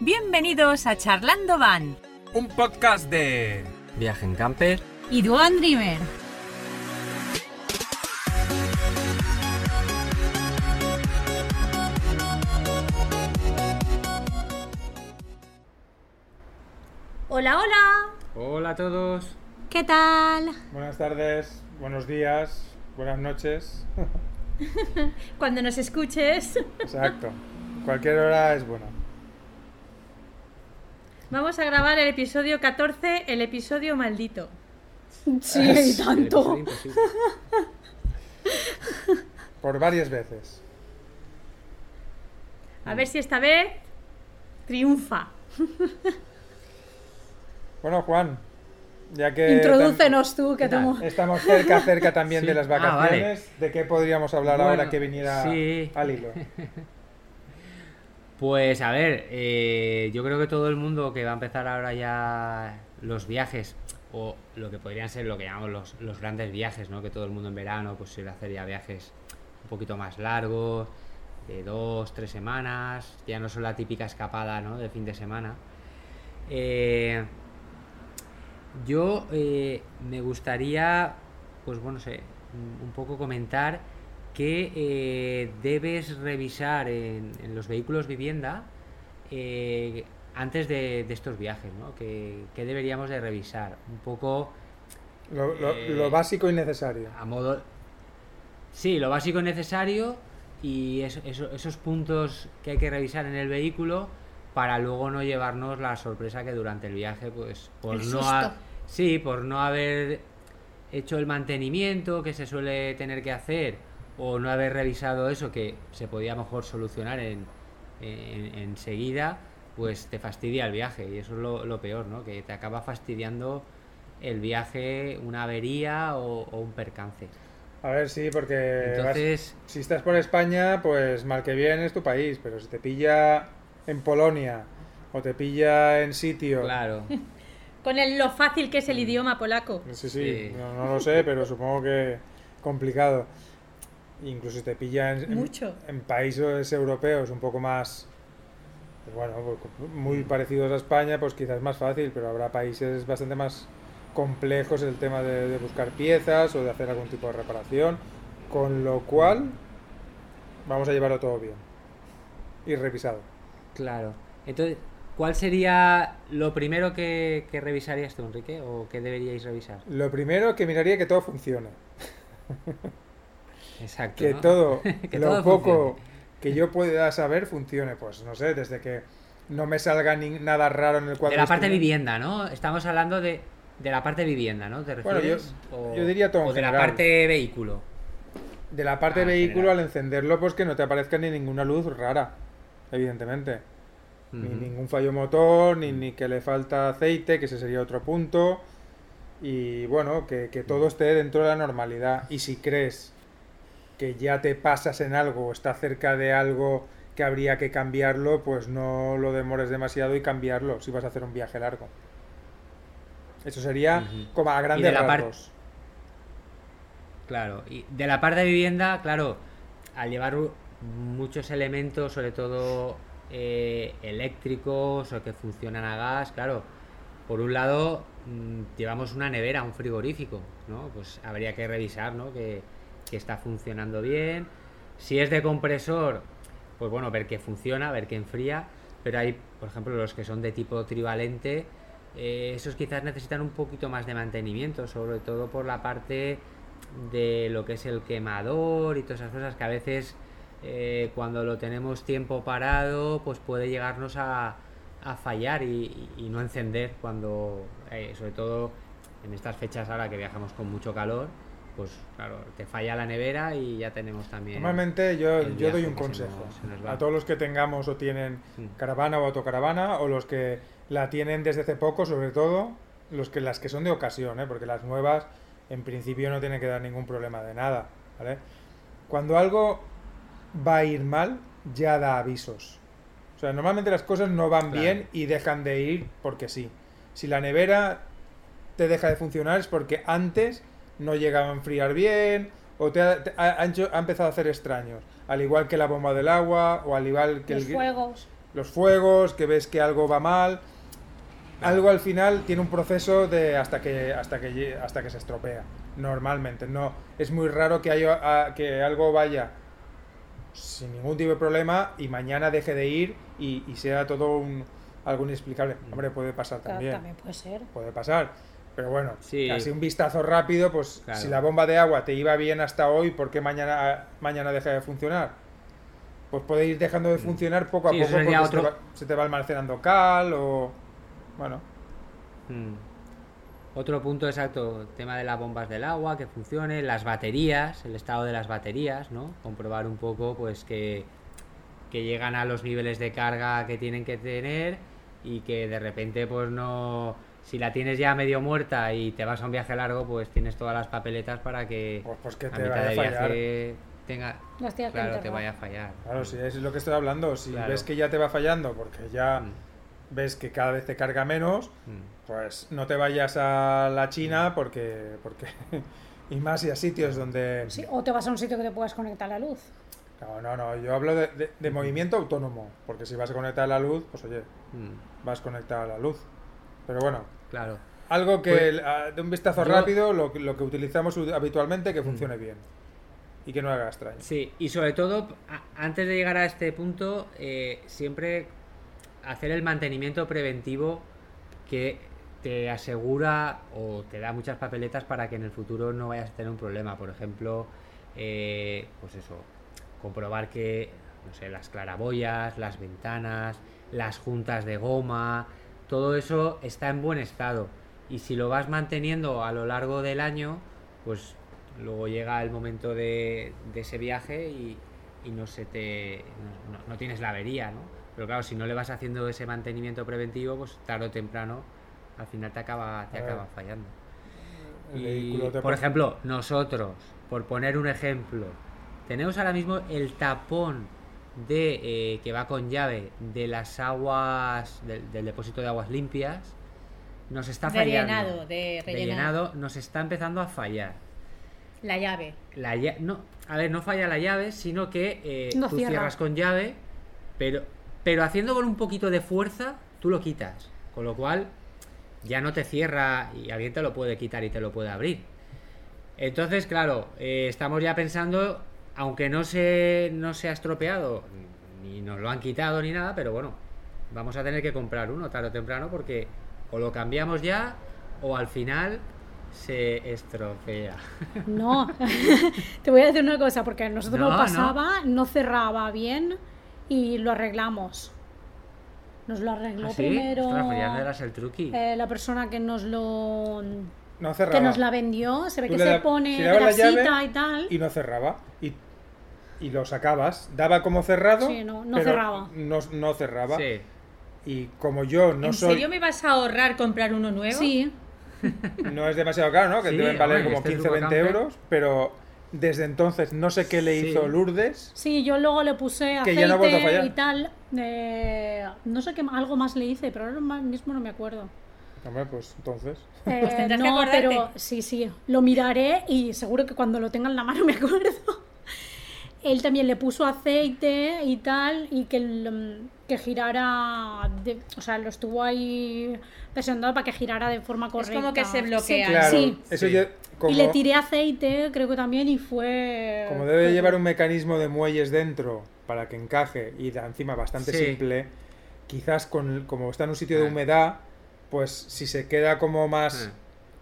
Bienvenidos a Charlando Van Un podcast de... Viaje en camper. y Duan Dreamer. Hola, hola. Hola a todos. ¿Qué tal? Buenas tardes, buenos días, buenas noches. Cuando nos escuches, Exacto. Cualquier hora es buena. Vamos a grabar el episodio 14, el episodio maldito. Sí, imposible. Por varias veces. A ver si esta vez triunfa. Bueno, Juan, ya que Introdúcenos tú, que estamos cerca, cerca también Sí. de las Ah, vale. vacaciones, ¿de qué podríamos hablar Bueno, ahora que viniera sí. al hilo? Pues a ver, eh, yo creo que todo el mundo que va a empezar ahora ya los viajes, o lo que podrían ser lo que llamamos los, los grandes viajes, ¿no? Que todo el mundo en verano pues suele hacer ya viajes un poquito más largos, de dos, tres semanas, ya no son la típica escapada, ¿no? De fin de semana. Eh, yo eh, me gustaría, pues bueno, sé, un un poco comentar que eh, debes revisar en, en los vehículos vivienda eh, antes de, de estos viajes, ¿no? Que, que deberíamos de revisar un poco Lo, lo- Eh, lo básico y necesario. a modo... Sí, lo básico y necesario y eso- eso- esos puntos que hay que revisar en el vehículo para luego no llevarnos la sorpresa que durante el viaje, pues, por El no susto. ha- sí, por no haber hecho el mantenimiento que se suele tener que hacer o no haber revisado eso que se podía mejor solucionar en, en- enseguida, pues te fastidia el viaje y eso es lo, lo peor, ¿no? Que te acaba fastidiando el viaje, una avería o, o un percance. A ver, sí, porque vas- Entonces, si estás por España, pues mal que bien es tu país, pero si te pilla en Polonia o te pilla en sitio... claro, Con el, lo fácil que es el idioma polaco. Sí, sí, Sí. No, no lo sé, pero supongo que complicado. Incluso te pilla en, en- Mucho. en países europeos un poco más, pues bueno, pues muy parecidos a España, pues quizás más fácil, pero habrá países bastante más complejos el tema de, de buscar piezas o de hacer algún tipo de reparación, con lo cual vamos a llevarlo todo bien y revisado. claro. Entonces, ¿cuál sería lo primero que, que revisarías tú, Enrique? ¿O que deberíais revisar? Lo primero que miraría que todo funcione. Exacto. que ¿no? todo, Que lo todo poco funcione. que yo pueda saber funcione. Pues no sé, desde que no me salga ni- nada raro en el cuadro. De la parte vivienda, ¿no? Estamos hablando de, de la parte vivienda, ¿no? ¿Te Bueno, yo- refieres? o, yo diría todo en o de la parte vehículo. De la parte Ah, vehículo, general. al encenderlo, pues que no te aparezca ni ninguna luz rara, evidentemente. Ni ningún fallo motor, ni, ni que le falta aceite, que ese sería otro punto. Y bueno, que, que todo esté dentro de la normalidad. Y si crees que ya te pasas en algo o está cerca de algo que habría que cambiarlo, pues no lo demores demasiado y cambiarlo si vas a hacer un viaje largo. Eso sería como a grandes rasgos. Claro, y de la parte de vivienda, claro, al llevar muchos elementos, sobre todo eh, eléctricos o que funcionan a gas, claro, por un lado mm, llevamos una nevera, un frigorífico, ¿no? Pues habría que revisar, ¿no? Que, que está funcionando bien. Si es de compresor, pues bueno, ver que funciona, ver que enfría, pero hay, por ejemplo, los que son de tipo trivalente, eh, esos quizás necesitan un poquito más de mantenimiento, sobre todo por la parte de lo que es el quemador y todas esas cosas que a veces eh, cuando lo tenemos tiempo parado pues puede llegarnos a, fallar y no encender cuando eh, sobre todo en estas fechas ahora que viajamos con mucho calor pues claro te falla la nevera y ya tenemos también Normalmente yo, yo doy un se consejo nos- se nos va. a todos los que tengamos o tienen Mm. caravana o autocaravana o los que la tienen desde hace poco, sobre todo los que las que son de ocasión, ¿eh? porque las nuevas en principio no tienen que dar ningún problema de nada, ¿vale? Cuando algo va a ir mal, ya da avisos. O sea, normalmente las cosas no van Claro. bien y dejan de ir porque sí. Si la nevera te deja de funcionar es porque antes no llegaba a enfriar bien o te ha, te ha- ha hecho- ha empezado a hacer extraños. Al igual que la bomba del agua o al igual que Los el, fuegos. los fuegos, que ves que algo va mal. Algo al final tiene un proceso de hasta que hasta que hasta que se estropea. Normalmente, no es muy raro que haya a- que algo vaya sin ningún tipo de problema y mañana deje de ir y, y sea todo un algo inexplicable. Hombre, puede pasar Claro, también también puede ser. puede pasar. Pero bueno, Sí. así un vistazo rápido, pues Claro. si la bomba de agua te iba bien hasta hoy, ¿por qué mañana, mañana deja de funcionar? Pues puede ir dejando de funcionar poco a Mm. Sí, poco porque sería se, te otro- va, se te va almacenando cal o... Bueno, Mm. Otro punto exacto, tema de las bombas del agua, que funcione, las baterías, el estado de las baterías, ¿no? Comprobar un poco pues que, que llegan a los niveles de carga que tienen que tener y que de repente pues no... Si la tienes ya medio muerta y te vas a un viaje largo, pues tienes todas las papeletas para que Pues- pues que a te mitad vaya a de fallar. viaje tenga... Claro, te vaya a fallar. claro, si es lo que estoy hablando, si Claro. ves que ya te va fallando porque ya Mm. ves que cada vez te carga menos, Mm. pues no te vayas a la China porque... porque y más y a sitios donde... Sí, o te vas a un sitio que te puedas conectar la luz. No, no, no, yo hablo de, de- de movimiento autónomo, porque si vas a conectar a la luz, pues oye, Mm. vas conectado a la luz. Pero bueno, Claro. algo que Pues, de un vistazo yo- rápido, lo, que- lo que utilizamos habitualmente, que funcione bien. Y que no haga extraño. Sí, y sobre todo, a- antes de llegar a este punto, eh, siempre hacer el mantenimiento preventivo que te asegura o te da muchas papeletas para que en el futuro no vayas a tener un problema. Por ejemplo, eh, pues eso, comprobar que, no sé, las claraboyas, las ventanas, las juntas de goma, todo eso está en buen estado. Y si lo vas manteniendo a lo largo del año, pues luego llega el momento de, de ese viaje y, y no se te no, no tienes la avería, ¿no? Pero claro, si no le vas haciendo ese mantenimiento preventivo, pues tarde o temprano al final te acaba, te acaba fallando. Y, por ejemplo, nosotros, por poner un ejemplo, tenemos ahora mismo el tapón de eh, que va con llave de las aguas del, del depósito de aguas limpias nos está De fallando. llenado, de rellenado. llenado, nos está empezando a fallar. La llave. La no, a ver, no falla la llave, sino que eh, No tú cierra. cierras con llave, pero, pero haciendo con un poquito de fuerza, tú lo quitas. Con lo cual, ya no te cierra y alguien te lo puede quitar y te lo puede abrir. Entonces, claro, eh, estamos ya pensando, aunque no se, no se ha estropeado, ni nos lo han quitado ni nada, pero bueno, vamos a tener que comprar uno tarde o temprano porque o lo cambiamos ya o al final se estropea. No, te voy a decir una cosa, porque a nosotros No, nos no. pasaba, no. cerraba bien y lo arreglamos. Nos lo arregló ¿Ah, sí? primero Ostras, pues ya no eras el truqui. eh, la persona que nos lo No cerraba. que nos la vendió, se ve Tú que se da- pone girabas la llave grasita y tal. Y no cerraba. Y, y lo sacabas. Daba como cerrado. Sí, no- no pero cerraba. No, no cerraba. Sí. Y como yo no ¿En soy. serio me vas a ahorrar comprar uno nuevo? Sí, No es demasiado caro, ¿no? Que Sí, deben valer hombre, como este 15 20 Turbocamper. euros. Pero desde entonces no sé qué le Sí. hizo Lourdes. sí, yo luego le puse Que aceite ya no ha vuelto a fallar. y tal. eh, no sé qué algo más le hice, pero ahora mismo no me acuerdo. Hombre, pues entonces. Eh, Pues no, pero sí, sí, lo miraré y seguro que cuando lo tenga en la mano me acuerdo. Él también le puso aceite y tal y que, que girara, de- o sea, lo estuvo ahí presionando para que girara de forma correcta. como que se bloquea. Sí, Claro, sí. eso Sí. yo. Como, Y le tiré aceite, creo que también, y fue... como debe llevar un mecanismo de muelles dentro para que encaje y da encima bastante Sí. simple, quizás con, como está en un sitio de Ah. humedad, pues si se queda como más, Ah.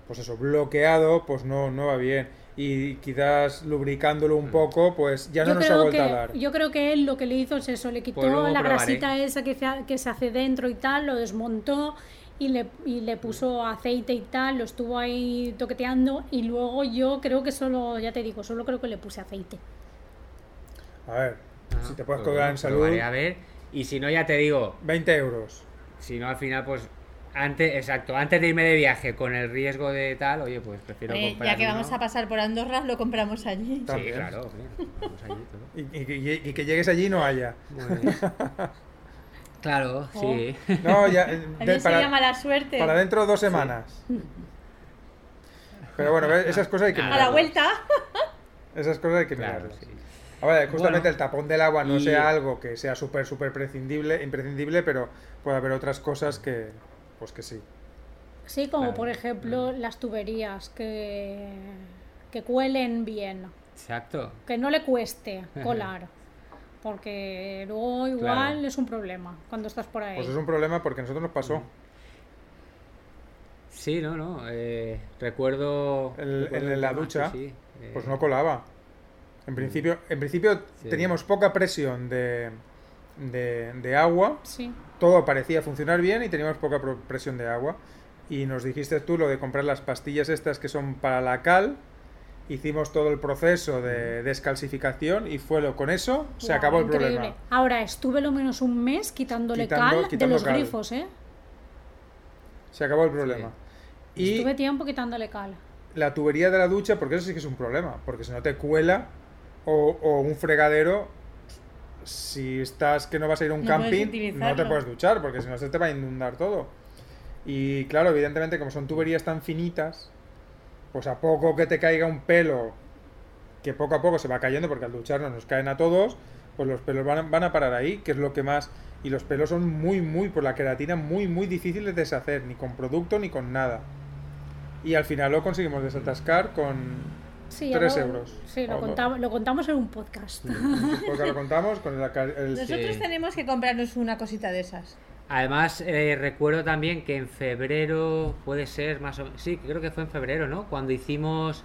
pues eso, bloqueado, pues no, no va bien. Y quizás lubricándolo un poco, pues ya no yo nos ha vuelto que, a dar. yo creo que él lo que le hizo es eso, le quitó Pues la probaré. grasita esa que se, ha- que se hace dentro y tal, lo desmontó y le, y le puso aceite y tal, lo estuvo ahí toqueteando y luego yo creo que solo, ya te digo, solo creo que le puse aceite. A ver, Ah, si te puedes pues colgar en salud, probaré a ver. Y si no, ya te digo, 20 euros. si no al final, pues antes, exacto, antes de irme de viaje con el riesgo de tal, oye, pues prefiero Oye, comprar. ya que uno. vamos a pasar por Andorra, lo compramos allí. Sí, También. claro, hombre, vamos allí todo. Y, y- y- y que llegues allí y no haya. Claro, sí. No, ya. eh, de- sería mala suerte. para dentro de dos semanas. Pero bueno, esas cosas hay que A A mirarlas. la vuelta. Esas cosas hay que Claro, mirarlas. sí. Ahora, justamente Bueno, el tapón del agua no y- sea algo que sea súper, súper prescindible, imprescindible, pero puede haber otras cosas que, pues que sí. Sí, como Claro. por ejemplo las tuberías que, que cuelen bien, Exacto. que no le cueste colar, porque luego igual Claro. es un problema cuando estás por ahí. Pues es un problema porque a nosotros nos pasó. Sí, no, no. eh, recuerdo. El- recuerdo en la ducha, sí, sí, eh, Pues no colaba. En principio, en principio Sí. teníamos poca presión de, de, de agua, Sí, todo parecía funcionar bien y teníamos poca presión de agua. Y nos dijiste tú lo de comprar las pastillas estas que son para la cal. Hicimos todo el proceso de descalcificación y fue lo con eso se Guau, acabó el increíble. problema. Ahora estuve lo menos un mes quitándole Quitando- cal de quitando los cal. grifos, ¿eh? Se acabó el problema. Y Estuve tiempo quitándole cal. la tubería de la ducha, porque eso sí que es un problema, porque si no te cuela o, o un fregadero, si estás que no vas a ir a un No camping, no te puedes duchar, porque si no se te va a inundar todo. Y claro, evidentemente como son tuberías tan finitas, pues a poco que te caiga un pelo, que poco a poco se va cayendo, porque al ducharnos nos caen a todos, pues los pelos van a, van a parar ahí, que es lo que más... Y los pelos son muy, muy, por la queratina, muy, muy difíciles de deshacer, ni con producto ni con nada. Y al final lo conseguimos desatascar con Sí, 3 lo- euros. Sí, lo, no. contamos, lo contamos en un podcast. Porque lo contamos con el... el- Nosotros Sí. tenemos que comprarnos una cosita de esas. Además, eh, recuerdo también que en febrero, puede ser más o menos, sí, creo que fue en febrero, ¿no? Cuando hicimos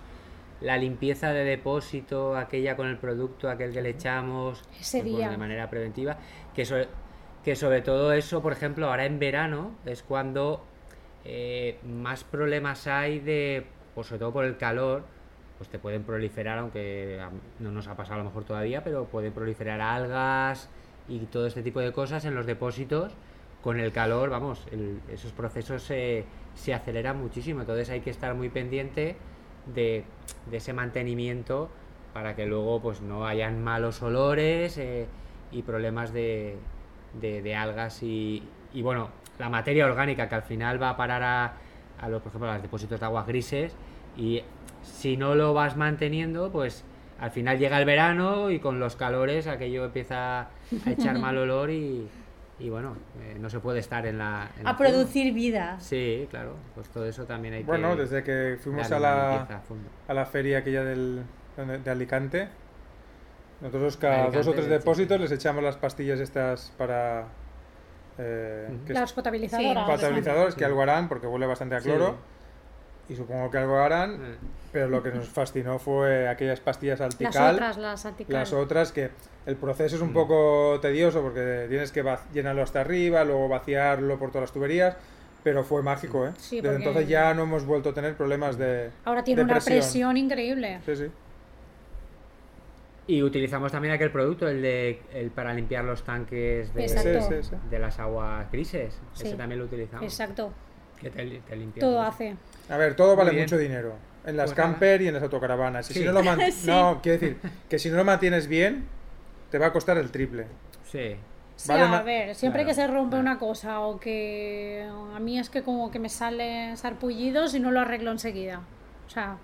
la limpieza de depósito, aquella con el producto, aquel que le echamos, Ese pues, bueno, día. de manera preventiva, que sobre, que sobre todo eso, por ejemplo, ahora en verano es cuando eh, más problemas hay de, pues sobre todo por el calor, pues te pueden proliferar, aunque no nos ha pasado a lo mejor todavía, pero pueden proliferar algas y todo este tipo de cosas en los depósitos. Con el calor, vamos, esos procesos se, se aceleran muchísimo, entonces hay que estar muy pendiente de, de ese mantenimiento para que luego pues no hayan malos olores eh, y problemas de, de- de algas y, y, bueno, la materia orgánica que al final va a parar a, a los, por ejemplo, a los depósitos de aguas grises y si no lo vas manteniendo, pues al final llega el verano y con los calores aquello empieza a echar mal olor y, y bueno, eh, no se puede estar en la... en la A zona. producir vida. Sí, claro, pues todo eso también hay Bueno, que... desde que fuimos a la, a la feria aquella del, donde- de Alicante, nosotros cada Alicante, dos o tres sí. depósitos les echamos las pastillas estas para... Eh, Las potabilizadoras. potabilizadores, Sí. que algo harán, porque huele bastante a Sí. Y supongo que algo harán, Eh, pero lo que nos fascinó fue aquellas pastillas Las altical. otras, las antical. Las otras que el proceso es un Mm. poco tedioso porque tienes que llenarlo hasta arriba, luego vaciarlo por todas las tuberías, pero fue mágico, ¿eh? Sí, Desde porque- entonces ya no hemos vuelto a tener problemas de Ahora tiene de una presión. presión increíble. Sí, sí. Y utilizamos también aquel producto, el de el para limpiar los tanques de, ese. de las aguas grises. Sí. Ese también lo utilizamos. Exacto. Que te, li- te limpia Todo todo. hace. A ver, todo Muy vale bien. mucho dinero. En las Pues nada. camper y en las autocaravanas. Y Sí. si no lo man- Sí. No, quiero decir, que si no lo mantienes bien, te va a costar el triple. Sí. Sí, Vale a ma- ver, siempre Claro, que se rompe claro. una cosa o que a mí es que como que me sale sarpullido si no lo arreglo enseguida. O sea,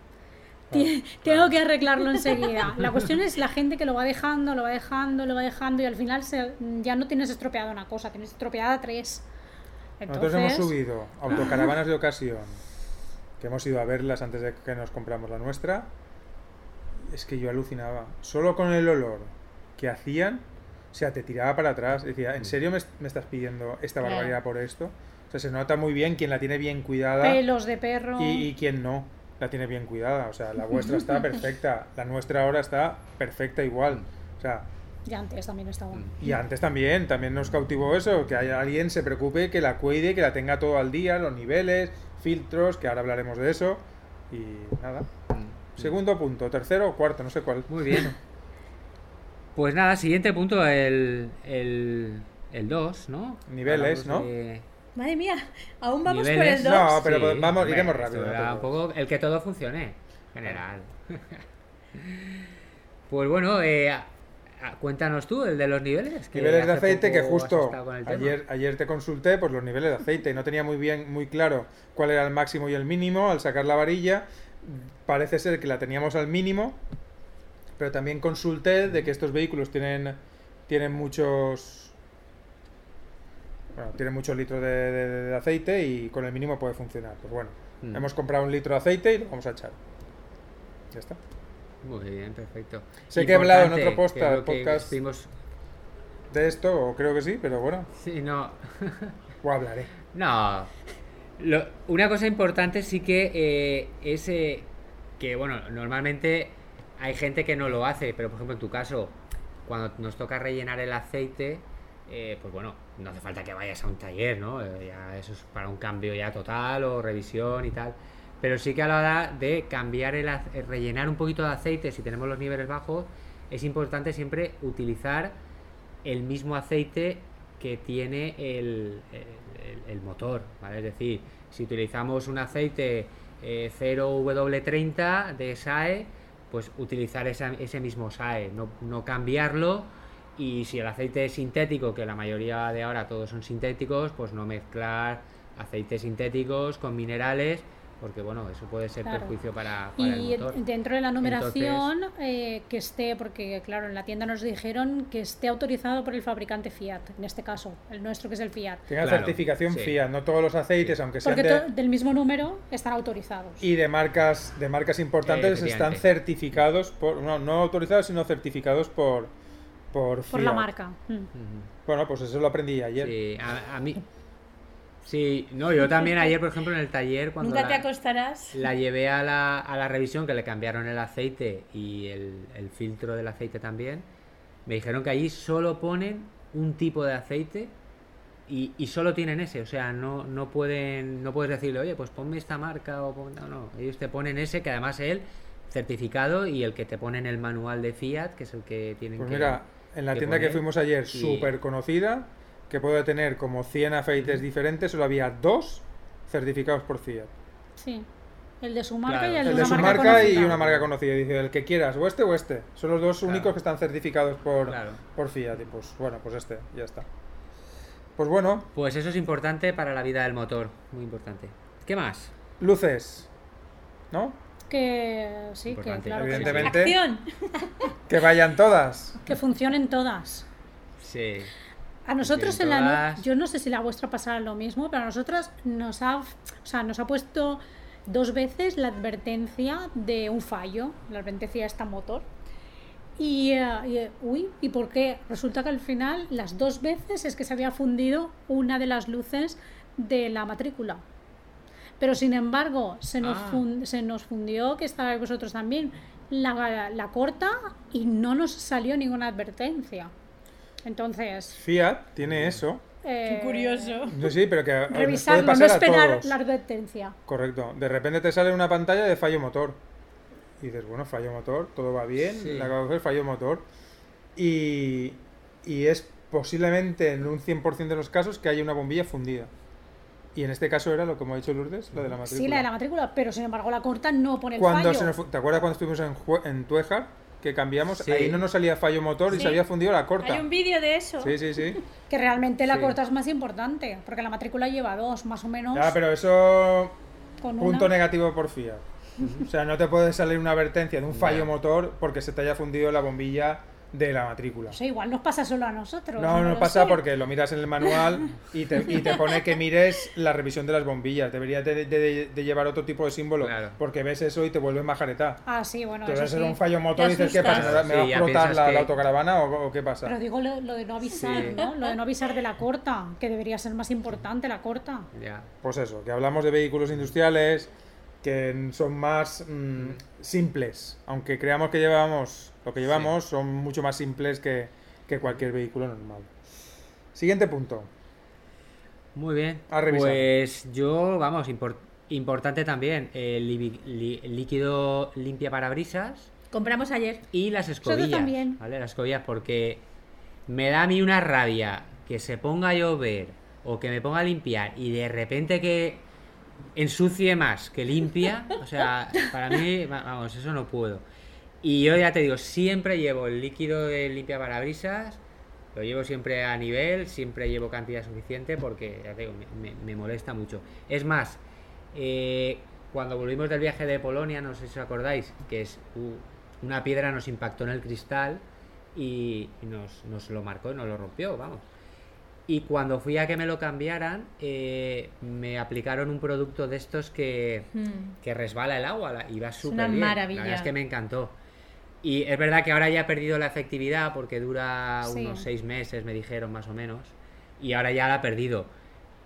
tengo que arreglarlo enseguida. La cuestión es la gente que lo va dejando, lo va dejando, lo va dejando y al final se- ya no tienes estropeada una cosa, tienes estropeada tres. Nosotros hemos subido autocaravanas de ocasión, que hemos ido a verlas antes de que nos compramos la nuestra. Es que yo alucinaba. Solo con el olor que hacían, o sea, te tiraba para atrás. Decía, ¿en serio me, me estás pidiendo esta barbaridad por esto? O sea, se nota muy bien quién la tiene bien cuidada pelos de perro. y, y quién no la tiene bien cuidada. O sea, la vuestra está perfecta, la nuestra ahora está perfecta igual. O sea, Y antes también estaba. y antes también, también nos cautivó eso, que haya alguien se preocupe, que la cuide, que la tenga todo al día, los niveles, filtros, que ahora hablaremos de eso. Y nada. Segundo punto, tercero o cuarto, no sé cuál. Muy bien. Pues nada, siguiente punto, el, el, el 2, ¿no? Niveles, ¿no? de- Madre mía, aún vamos por el 2. No, pero Sí, vamos, hombre, iremos rápido. era un poco el que todo funcione, general. pues bueno, eh, cuéntanos tú el de los niveles. que Niveles de aceite que justo ayer, ayer te consulté por los niveles de aceite y no tenía muy bien, muy claro cuál era el máximo y el mínimo. Al sacar la varilla, parece ser que la teníamos al mínimo, pero también consulté de que estos vehículos tienen, tienen muchos... Bueno, tienen muchos litros de, de- de aceite y con el mínimo puede funcionar. Pues bueno, Mm. hemos comprado un litro de aceite y lo vamos a echar. Ya está. Muy bien, perfecto. Sé que he hablado en otro posta- podcast. De esto, o creo que sí, pero bueno, Sí, no. o hablaré. No. Lo- una cosa importante sí que eh, es eh, que, bueno, normalmente hay gente que no lo hace, pero por ejemplo en tu caso, cuando nos toca rellenar el aceite, eh, pues bueno, no hace falta que vayas a un taller, ¿no? Eh, ya eso es para un cambio ya total o revisión y tal. Pero sí que a la hora de cambiar el, eh, rellenar un poquito de aceite, si tenemos los niveles bajos, es importante siempre utilizar el mismo aceite que tiene el, motor, ¿vale? Es decir, si utilizamos un aceite eh, 0W30 de SAE, pues utilizar ese mismo SAE, no, no cambiarlo. Y si el aceite es sintético, que la mayoría de ahora todos son sintéticos, pues no mezclar aceites sintéticos con minerales, porque bueno, eso puede ser Claro. perjuicio para, para Y el motor. dentro de la numeración, eh, que esté, porque claro, en la tienda nos dijeron que esté autorizado por el fabricante Fiat, en este caso, el nuestro que es el Fiat. Tenga Claro, certificación sí. Fiat, no todos los aceites, aunque sean Porque de, del mismo número están autorizados. y de marcas de marcas importantes están certificados por no, no autorizados sino certificados por por, por la marca. Mm. Bueno, pues eso lo aprendí ayer. Sí, a, a mí. Sí, no, yo también ayer, por ejemplo, en el taller, cuando Nunca la, te acostarás. la llevé a la, a la revisión, que le cambiaron el aceite y el, el filtro del aceite también, me dijeron que allí solo ponen un tipo de aceite y, y solo tienen ese, o sea, no, no pueden, no puedes decirle, oye, pues ponme esta marca o pon-". no, no, ellos te ponen ese, que además es el certificado y el que te ponen el manual de Fiat, que es el que tienen Pues que mira, en la que tienda que fuimos ayer, y- súper conocida, que puede tener como 100 aceites diferentes, solo había dos certificados por Fiat. Sí. El de su marca Claro. y el, El de de una su marca, marca y conocida. una marca conocida. Dice, el que quieras, o este o este. Son los dos Claro. únicos que están certificados por, Claro. por Fiat. Y pues bueno, pues este, ya está. Pues bueno, Pues eso es importante para la vida del motor, muy importante. ¿Qué más? luces. ¿No? Que sí, que claro que, sí. Evidentemente. Que vayan todas. que funcionen todas. Sí. A nosotros en la no- yo no sé si la vuestra pasará lo mismo, pero a nosotras nos ha, o sea, nos ha puesto dos veces la advertencia de un fallo, la advertencia de esta motor. Y, eh, y, eh, uy, ¿y por qué? Resulta que al final las dos veces es que se había fundido una de las luces de la matrícula. Pero sin embargo, se nos, Ah. se nos fundió, que estabais vosotros también, la, la corta y no nos salió ninguna advertencia. Entonces, Fiat tiene eso. eh, Qué curioso. No, sí, pero que a- puede Revisarlo, no pasar a esperar todos. la advertencia. Correcto. De repente te sale una pantalla de fallo motor. Y dices, bueno, fallo motor, todo va bien, Sí. la acabo de hacer, fallo motor. Y, y es posiblemente en un 100% de los casos que haya una bombilla fundida. Y en este caso era lo que hemos dicho Lourdes, la de la matrícula. Sí, la de la matrícula, pero sin embargo la corta no pone el Cuando fallo. se nos fu- ¿Te acuerdas cuando estuvimos en, en Tuejar? Que cambiamos, Sí. ahí no nos salía fallo motor y se había fundido la corta. Hay un vídeo de eso. Sí, sí, sí. Que realmente la Sí. corta es más importante, porque la matrícula lleva dos, más o menos. Ya, pero eso con Punto una. negativo por Fiat. O sea, no te puede salir una advertencia de un fallo motor porque se te haya fundido la bombilla de la matrícula. O sea, igual nos pasa solo a nosotros. No, no lo pasa sé. porque lo miras en el manual y te, y te pone que mires la revisión de las bombillas. Deberías de, de- de llevar otro tipo de símbolo Claro. porque ves eso y te vuelve majareta. Ah, sí, bueno, Te eso vas a sí. hacer un fallo motor y dices, ¿qué pasa? ¿Me va, a explotar la, que- la autocaravana o, o qué pasa? Pero digo lo, lo de no avisar, Sí. ¿no? Lo de no avisar de la corta, que debería ser más importante la corta. Ya. Pues eso, que hablamos de vehículos industriales que son más mm, simples. Aunque creamos que llevamos lo que llevamos, son mucho más simples que, que cualquier vehículo normal. Siguiente punto. Muy bien. A revisar. Pues yo, vamos, impor- importante también, el li- líquido limpia parabrisas Compramos ayer. y las escobillas. también. ¿Vale? Las escobillas, porque me da a mí una rabia que se ponga a llover o que me ponga a limpiar y de repente que ensucie más que limpia. O sea, para mí, va- vamos, eso no puedo. Y yo ya te digo, siempre llevo el líquido de limpia parabrisas, lo llevo siempre a nivel, siempre llevo cantidad suficiente porque, ya te digo, me, molesta mucho. Es más, eh, cuando volvimos del viaje de Polonia, no sé si os acordáis, que es, una piedra nos impactó en el cristal y, y nos, nos lo marcó y nos lo rompió, vamos. Y cuando fui a que me lo cambiaran, eh, me aplicaron un producto de estos que, Mm. que resbala el agua y va súper bien. maravilla. La verdad es que me encantó. Y es verdad que ahora ya ha perdido la efectividad porque dura Sí. unos seis meses, me dijeron más o menos. Y ahora ya la ha perdido.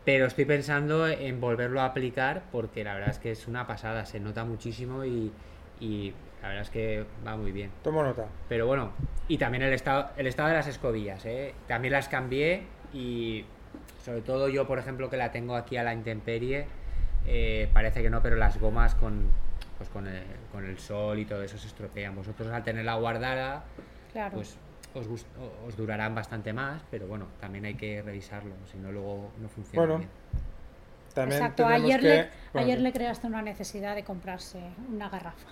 Pero estoy pensando en volverlo a aplicar porque la verdad es que es una pasada, se nota muchísimo y, y la verdad es que va muy bien. Tomo nota. Pero bueno, y también el estado, el estado de las escobillas, ¿eh? También las cambié y sobre todo yo, por ejemplo, que la tengo aquí a la intemperie, eh, parece que no, pero las gomas con, pues con, el, con el sol y todo eso se estropean. Vosotros al tenerla guardada, Claro. pues os, os durarán bastante más, pero bueno, también hay que revisarlo, si no luego no funciona Bueno, bien. También Exacto, ayer, que- le, bueno, ayer le creaste una necesidad de comprarse una garrafa.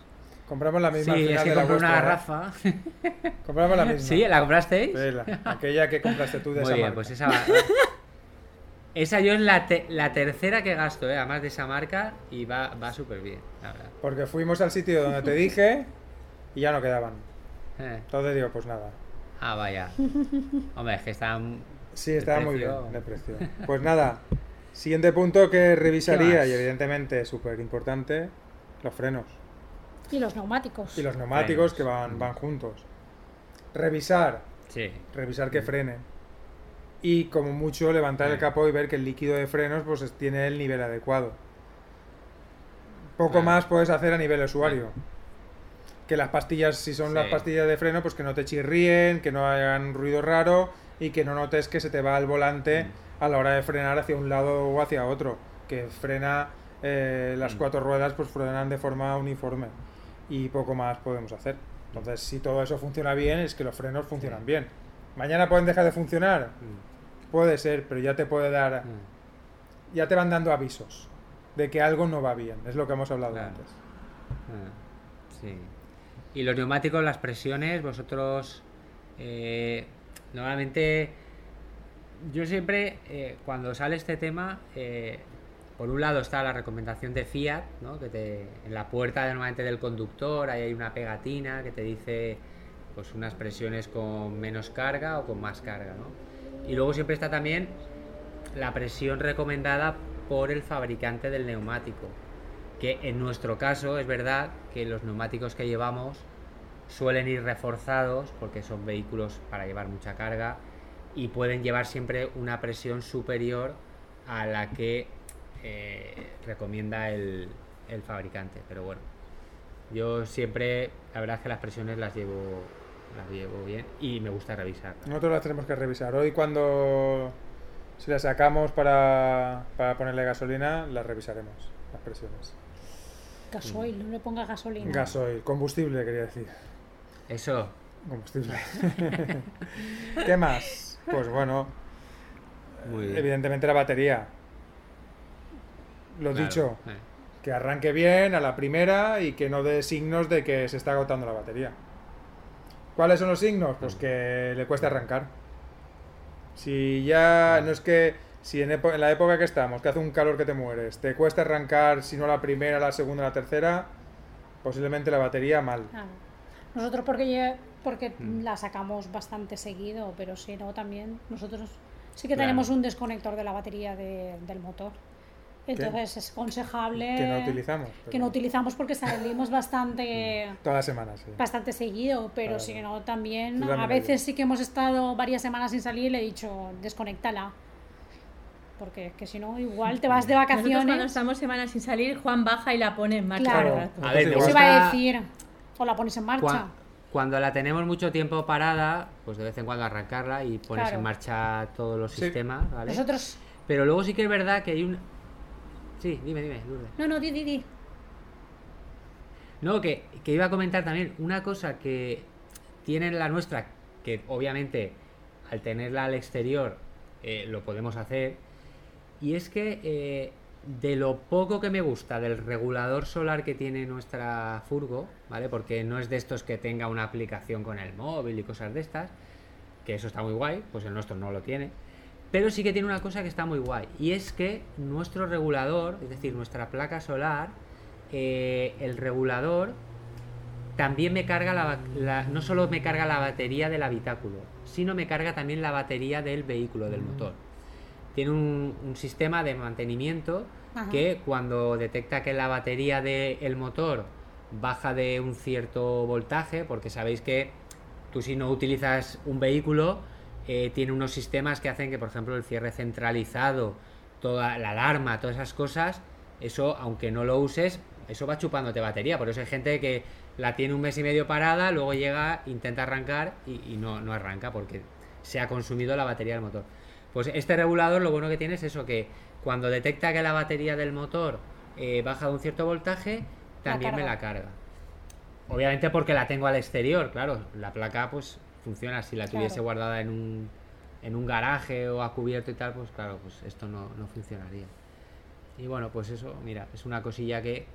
Compramos la misma al Sí, es final que de la compré una ¿eh? garrafa. Compramos la misma. ¿Sí? ¿La comprasteis? Sí, la- aquella que compraste tú de Muy esa bien, marca. pues esa va- Esa yo es la, te- la tercera que gasto, ¿eh? además de esa marca, y va, va súper bien, la verdad. Porque fuimos al sitio donde te dije y ya no quedaban. Eh, Entonces digo, pues nada. Ah, vaya. Hombre, es que están... Sí, estaba muy bien de precio. Pues nada, siguiente punto que revisaría y evidentemente súper importante, los frenos Y los neumáticos. y los neumáticos Frenos. que van, Mm. van juntos. Revisar, Sí. revisar que frene. Y como mucho levantar el Sí. capó y ver que el líquido de frenos pues es- tiene el nivel adecuado. Poco Claro. más puedes hacer a nivel usuario. Que las pastillas, si son las pastillas de freno, pues que no te chirríen, que no hagan ruido raro y que no notes que se te va el volante Mm. a la hora de frenar hacia un lado o hacia otro. Que frena, eh, las Mm. cuatro ruedas pues frenan de forma uniforme. Y poco más podemos hacer. Entonces, si todo eso funciona bien, es que los frenos funcionan bien. Mañana pueden dejar de funcionar, Mm, puede ser, pero ya te puede dar, mm, ya te van dando avisos de que algo no va bien. Es lo que hemos hablado Claro. antes. mm. Sí. Y los neumáticos, las presiones, vosotros... eh, normalmente... Yo siempre, eh, cuando sale este tema, eh, por un lado está la recomendación de Fiat, ¿no? que te, en la puerta normalmente del conductor ahí hay una pegatina que te dice pues unas presiones con menos carga o con más carga. ¿no? Y luego siempre está también la presión recomendada por el fabricante del neumático. Que en nuestro caso es verdad que los neumáticos que llevamos suelen ir reforzados porque son vehículos para llevar mucha carga y pueden llevar siempre una presión superior a la que eh, recomienda el, el fabricante. Pero bueno, yo siempre, la verdad es que las presiones las llevo, las llevo bien y me gusta revisarlas. Nosotros las tenemos que revisar. Hoy cuando si las sacamos para, para ponerle gasolina, las revisaremos, las presiones. Gasoil, no le ponga gasolina. Gasoil, combustible quería decir. Eso, Combustible. ¿Qué más? Pues bueno, muy bien. evidentemente la batería. Lo Claro, dicho, eh. que arranque bien a la primera y que no dé signos de que se está agotando la batería. ¿Cuáles son los signos? Pues que le cuesta arrancar. Si ya no es que si en, epo- en la época que estamos, que hace un calor que te mueres, te cuesta arrancar si no la primera, la segunda, la tercera, posiblemente la batería mal. Claro. Nosotros porque, lle- porque Mm. la sacamos bastante seguido, pero si no también nosotros sí que Claro. tenemos un desconector de la batería de- del motor. Entonces es aconsejable Que no utilizamos. que no utilizamos porque salimos bastante Todas las semanas, sí. bastante seguido, pero Claro. si no también a veces sí que hemos estado varias semanas sin salir y le he dicho desconéctala. Porque es que si no igual te vas de Nosotros cuando vacaciones. estamos semanas sin salir, Juan baja y la pone en marcha. Claro. A ver, igual- Se a decir o la pones en marcha. Cua- Cuando la tenemos mucho tiempo parada, pues de vez en cuando arrancarla y pones Claro. en marcha todos los Sí. sistemas, ¿vale? Nosotros Pero luego sí que es verdad que hay un... Sí, dime, dime, Lourdes. no, no, di, di, di. No, que, que iba a comentar también una cosa que tiene la nuestra, que obviamente al tenerla al exterior eh, lo podemos hacer, y es que eh, de lo poco que me gusta del regulador solar que tiene nuestra furgo, ¿vale? Porque no es de estos que tenga una aplicación con el móvil y cosas de estas, que eso está muy guay, pues el nuestro no lo tiene. Pero sí que tiene una cosa que está muy guay, y es que nuestro regulador, es decir, nuestra placa solar, eh, el regulador también me carga la, la- no solo me carga la batería del habitáculo, sino me carga también la batería del vehículo, del motor. Tiene un, un sistema de mantenimiento Ajá. que cuando detecta que la batería del motor baja de un cierto voltaje, porque sabéis que tú si no utilizas un vehículo, eh, tiene unos sistemas que hacen que, por ejemplo, el cierre centralizado, toda la alarma, todas esas cosas, eso, aunque no lo uses, eso va chupándote batería. Por eso hay gente que la tiene un mes y medio parada, luego llega, intenta arrancar y, y no, no arranca porque se ha consumido la batería del motor. Pues este regulador lo bueno que tiene es eso, que cuando detecta que la batería del motor eh, baja de un cierto voltaje, La también me la carga. Obviamente porque la tengo al exterior, claro. La placa pues funciona. Si la tuviese Claro. guardada en un, en un garaje o a cubierto y tal, pues claro, pues esto no, no funcionaría. Y bueno, pues eso, mira, es una cosilla que,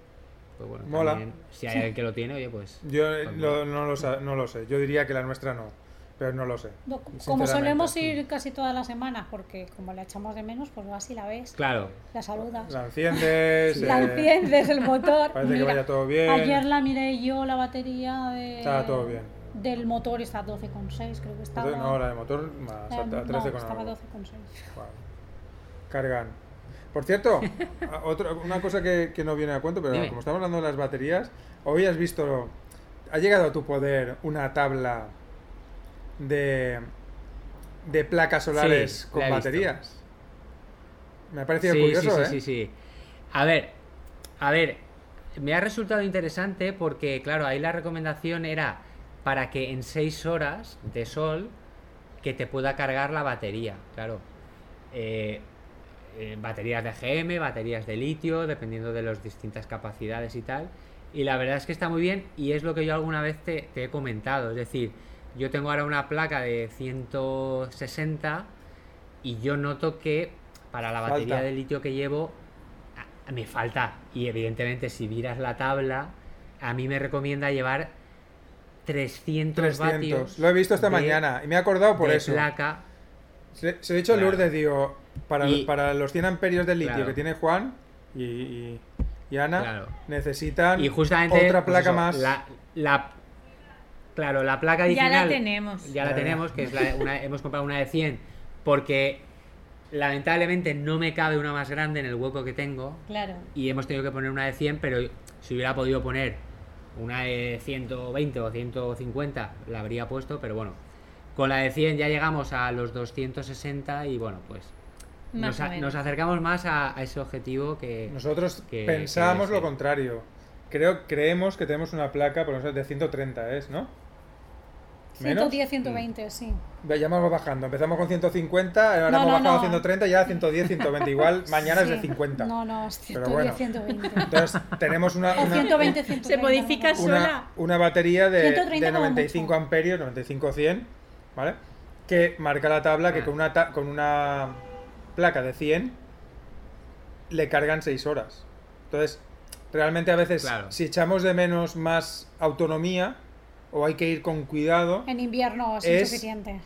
pues bueno, Mola. también, si hay alguien que lo tiene, oye, pues... Yo eh, pues lo- no, lo, sa- no lo sé. Yo diría que la nuestra no, pero no lo sé. No, Como solemos ir casi todas las semanas, porque como la echamos de menos, pues vas y la ves, Claro, la saludas. La enciendes. La eh, enciendes el motor. Parece que Mira, vaya todo bien. Ayer la miré yo, la batería de, Estaba todo bien. Del motor está a 12,6, creo que estaba. Entonces, no, la de motor más, a no, 13 con estaba a algo. 12,6. Vale. Cargan. Por cierto, otra, una cosa que, que no viene a cuento, pero Dime. como estamos hablando de las baterías, hoy has visto, ha llegado a tu poder una tabla de, de placas solares Sí, con visto. baterías. Me ha parecido sí, curioso, sí, ¿eh? sí, sí, sí. A ver, a ver, me ha resultado interesante porque, claro, ahí la recomendación era para que en 6 horas de sol que te pueda cargar la batería, claro. Eh, eh, baterías de GM, baterías de litio, dependiendo de las distintas capacidades y tal. Y la verdad es que está muy bien y es lo que yo alguna vez te, te he comentado. Es decir, yo tengo ahora una placa de 160 y yo noto que para la batería de litio que llevo me falta. Y evidentemente si miras la tabla, a mí me recomienda llevar 300, 300. vatios. Lo he visto esta de- mañana y me he acordado por de eso. placa. Se, se lo he dicho a Claro. Lourdes, digo, para, Y- para los 100 amperios de litio Claro. que tiene Juan y, y- y Ana, Claro. necesitan Y justamente otra pues placa eso, más. La, la- claro, la placa Ya adicional. la tenemos. Ya la Ya, ya. tenemos, que es la, una- hemos comprado una de 100 porque lamentablemente no me cabe una más grande en el hueco que tengo Claro. y hemos tenido que poner una de 100, pero si hubiera podido poner una de 120 o 150 la habría puesto, pero bueno, con la de 100 ya llegamos a los 260 y bueno, pues nos, a- menos. nos acercamos más a, a ese objetivo que... Nosotros que- pensábamos que lo contrario. Creo, creemos que tenemos una placa, por ejemplo, de 130, ¿es? ¿No? ¿Menos? 110, 120, sí. Ve, Ya vamos bajando. Empezamos con 150, ahora No, hemos no, bajado a no. 130, ya a 110, 120. Igual mañana es de Sí. 50. No, no, es Pero 110, bueno. 120. Entonces, tenemos una, una, 120, 130. Se modifica no, no, no. sola. una, una batería de, 130 de como 95 mucho. amperios, 95 100, ¿vale? Que marca la tabla que Ah. con una, ta- con una placa de 100 le cargan 6 horas. Entonces, realmente a veces, Claro. si echamos de menos más autonomía, o hay que ir con cuidado En invierno es, Es- insuficiente.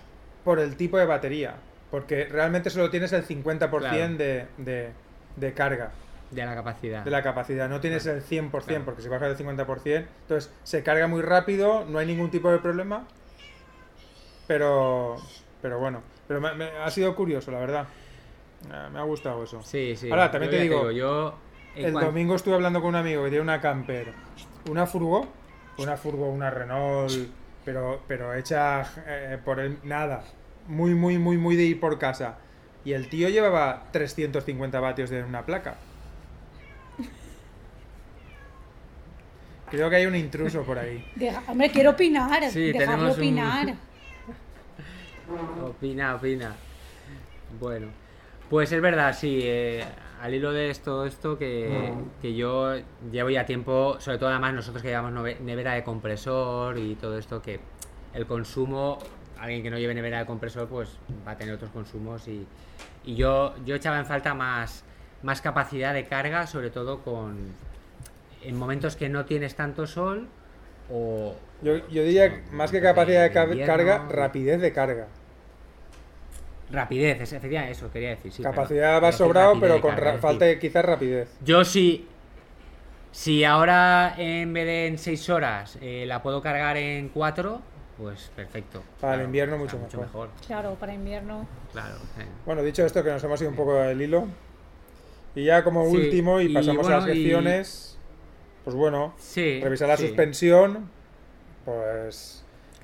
por el tipo de batería. Porque realmente solo tienes el 50% de, de, de carga De la capacidad. de la capacidad, no tienes el 100%, Claro. porque si bajas del 50%, entonces se carga muy rápido, no hay ningún tipo de problema, pero, pero bueno, pero me, me- ha sido curioso, la verdad. Me ha gustado eso. Sí, sí. Ahora, también Yo te digo, yo El domingo estuve hablando con un amigo que tiene una camper, una furgo, una furgo, una Renault, pero, pero hecha eh, por el nada, muy, muy, muy, muy de ir por casa. Y el tío llevaba 350 vatios de una placa. Creo que hay un intruso por ahí. Deja- hombre, quiero opinar. Sí, dejarlo tenemos un- opinar. Opina, opina. Bueno, pues es verdad, sí. eh, al hilo de esto, esto que, que yo llevo ya tiempo, sobre todo además nosotros que llevamos nevera de compresor y todo esto, que el consumo, alguien que no lleve nevera de compresor, pues va a tener otros consumos y, y yo, yo echaba en falta más, más capacidad de carga, sobre todo con en momentos que no tienes tanto sol o, Yo, yo diría, más que capacidad de Invierno. carga, rapidez de carga. Rapidez, es efectivamente eso quería decir. Sí, Capacidad perdón. va sobrado, rapidez pero con ra- falta decir, quizás rapidez. Yo sí. Si ahora en vez de en 6 horas eh, la puedo cargar en 4, pues perfecto. Para el invierno mucho mejor. Claro, para invierno. Claro. eh. Bueno, dicho esto, que nos hemos ido un poco del hilo. Y ya como Sí, último, y y pasamos a las y- secciones, pues bueno, Sí. revisar la sí, suspensión, pues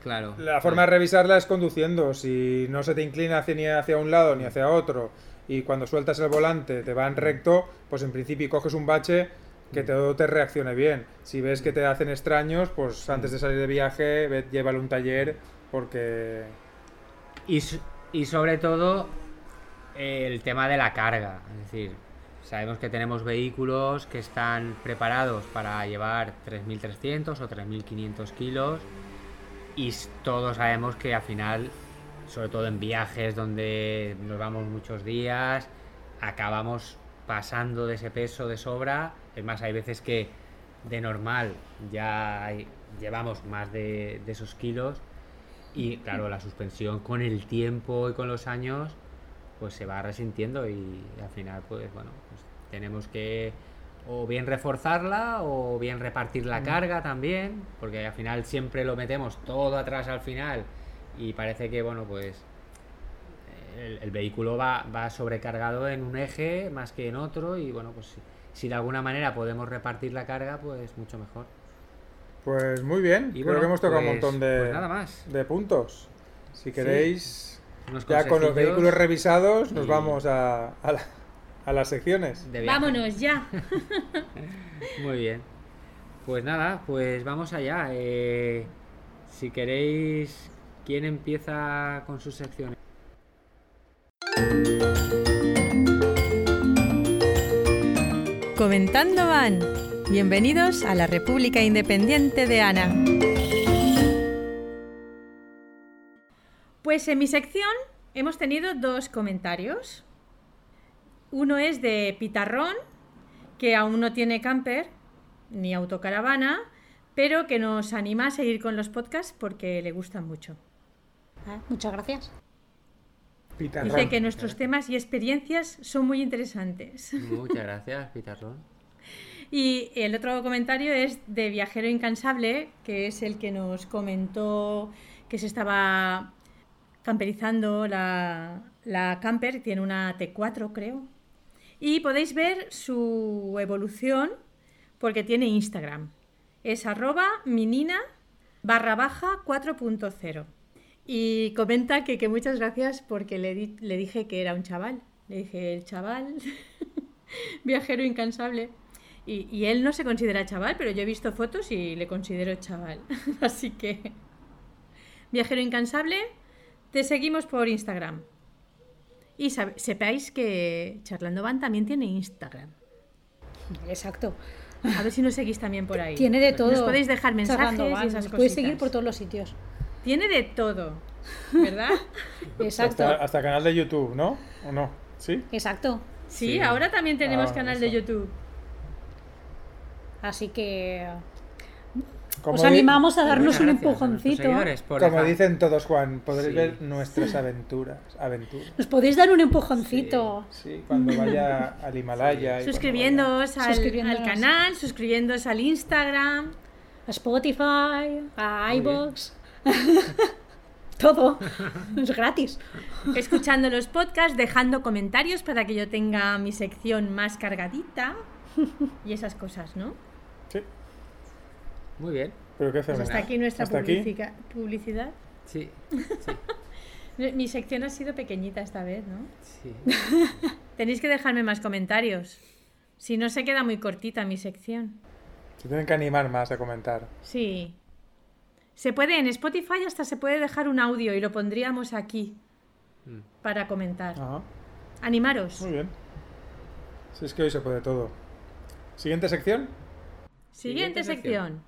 Claro. la forma de revisarla es conduciendo. Si no se te inclina hacia, ni hacia un lado ni hacia otro, y cuando sueltas el volante te va en recto, pues en principio coges un bache que todo te reaccione bien. Si ves que te hacen extraños, pues antes de salir de viaje, ve- llévalo a un taller, porque... Y, y sobre todo el tema de la carga. Es decir, sabemos que tenemos vehículos que están preparados para llevar 3.300 o 3.500 kilos y todos sabemos que al final, sobre todo en viajes donde nos vamos muchos días, acabamos pasando de ese peso de sobra. Es más, hay veces que de normal ya llevamos más de, de esos kilos y claro, la suspensión con el tiempo y con los años pues se va resintiendo y al final pues bueno, pues tenemos que o bien reforzarla o bien repartir la carga también, porque al final siempre lo metemos todo atrás al final y parece que bueno pues el, el vehículo va, va sobrecargado en un eje más que en otro y bueno pues si, si de alguna manera podemos repartir la carga pues mucho mejor. Pues muy bien, Y creo bueno, que hemos tocado un pues- montón de, pues nada más. de puntos. Si queréis, Unos ya con los vehículos revisados, nos y- vamos a, a la- a las secciones. Vámonos ya. Muy bien. Pues nada, pues vamos allá. Eh, si queréis, ¿quién empieza con sus secciones? Comentando van. Bienvenidos a la República Independiente de Ana. Pues en mi sección hemos tenido dos comentarios. Uno es de Pitarrón, que aún no tiene camper ni autocaravana, pero que nos anima a seguir con los podcasts porque le gustan mucho. Ah, muchas gracias. Pitarrón. Dice que nuestros temas y experiencias son muy interesantes. Muchas gracias, Pitarrón. Y el otro comentario es de Viajero Incansable, que es el que nos comentó que se estaba camperizando la, la camper, tiene una T4 creo. Y podéis ver su evolución porque tiene Instagram. Es arroba minina barra baja 4.0. Y comenta que, que muchas gracias porque le, di- le dije que era un chaval. Le dije, el chaval, viajero incansable. Y, y él no se considera chaval, pero yo he visto fotos y le considero chaval. Así que, viajero incansable, te seguimos por Instagram. Y sabe- sepáis que Charlando Van también tiene Instagram. Exacto. A ver si nos seguís también por ahí. Tiene de todo. Nos podéis dejar mensajes y esas nos Puedes seguir por todos los sitios. Tiene de todo, ¿verdad? Exacto. Hasta, hasta canal de YouTube, ¿no? ¿O no? ¿Sí? Exacto. Sí, Sí. ahora también tenemos Ah, canal de. YouTube. Así que Como os animamos a darnos un empujoncito. Como dejar- dicen todos, Juan, podréis Sí. ver nuestras aventuras. aventuras. Nos podéis dar un empujoncito. Sí, cuando vaya al Himalaya. y cuando Suscribiéndoos al, Suscribiéndoos. al canal, suscribiéndoos al Instagram. A Spotify, a iBox. Todo. Es gratis. escuchando los podcasts, dejando comentarios para que yo tenga mi sección más cargadita y esas cosas, ¿no? Muy bien. pero ¿qué hacemos? Pues hasta aquí nuestra ¿Hasta aquí? publicica- publicidad. Sí, Mi sección ha sido pequeñita esta vez, ¿no? sí. Tenéis que dejarme más comentarios. Si no, se queda muy cortita mi sección. Se tienen que animar más a comentar. Sí. Se puede, en Spotify hasta se puede dejar un audio y lo pondríamos aquí Mm. para comentar. Ajá, Animaros. muy bien. Si es que hoy se puede todo. Siguiente sección. Siguiente Siguiente sección.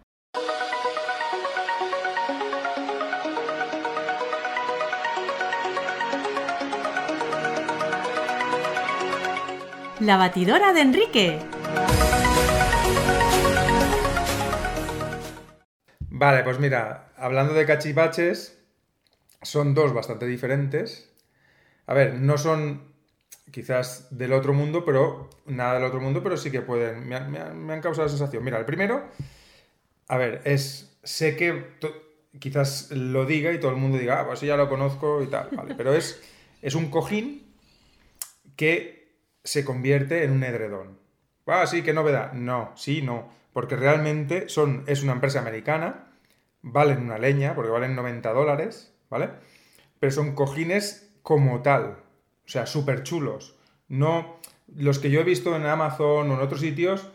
La batidora de Enrique. Vale, pues mira, hablando de cachivaches, son dos bastante diferentes. A ver, no son quizás del otro mundo, pero nada del otro mundo, pero sí que pueden, me han, causado la sensación. Mira, el primero, a ver, es, sé que quizás lo diga y todo el mundo diga, ah, pues ya lo conozco y tal, vale, pero es, es un cojín que se convierte en un edredón. Ah, sí, qué novedad. No, sí, no, porque realmente son, es una empresa americana, valen una leña, porque valen 90 dólares, ¿vale? Pero son cojines como tal, o sea, súper chulos. No, los que yo he visto en Amazon o en otros sitios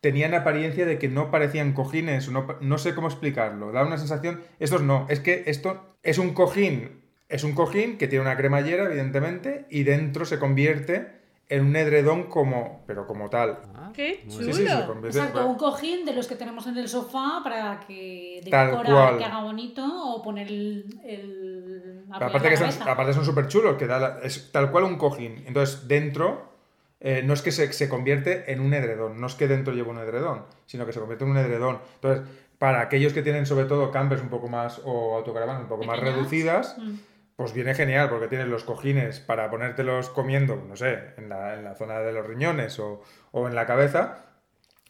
tenían apariencia de que no parecían cojines, no, no sé cómo explicarlo, da una sensación, estos no, es que esto es un cojín, es un cojín que tiene una cremallera, evidentemente, y dentro se convierte en un edredón como, pero como tal. Ah, ¡Qué chulo! Sí, sí, se convierte Exacto, un cojín de los que tenemos en el sofá para que cual. que haga bonito o poner el... el aparte, que son, aparte son súper chulos, que da la- es tal cual un cojín. Entonces, dentro, eh, no es que se, se convierte en un edredón, no es que dentro lleve un edredón, sino que se convierte en un edredón. Entonces, para aquellos que tienen sobre todo campers un poco más, o autocaravanas un poco más reducidas, Mm. Pues viene genial, porque tienes los cojines para ponértelos comiendo, no sé, en la, en la zona de los riñones o, o en la cabeza,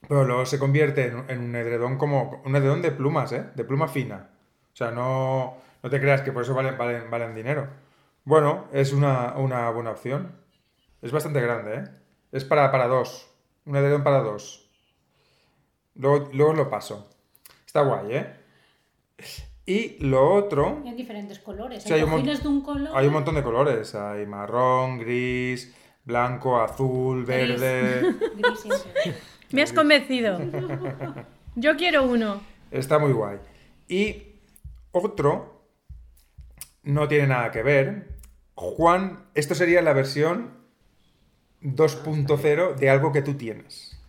pero luego se convierte en, en un edredón como un edredón de plumas, ¿eh? De pluma fina. O sea, no, no te creas que por eso valen, valen, valen dinero. Bueno, es una, una buena opción. Es bastante grande, ¿eh? Es para, para dos. Un edredón para dos. Luego, luego lo paso. Está guay, ¿eh? Y lo otro... Y en diferentes colores. Sí, hay de un color. Hay un montón de colores. Hay marrón, gris, blanco, azul, Gris. verde. Gris. Me has convencido. Yo quiero uno. Está muy guay. Y otro no tiene nada que ver. Juan, esto sería la versión 2.0 de algo que tú tienes.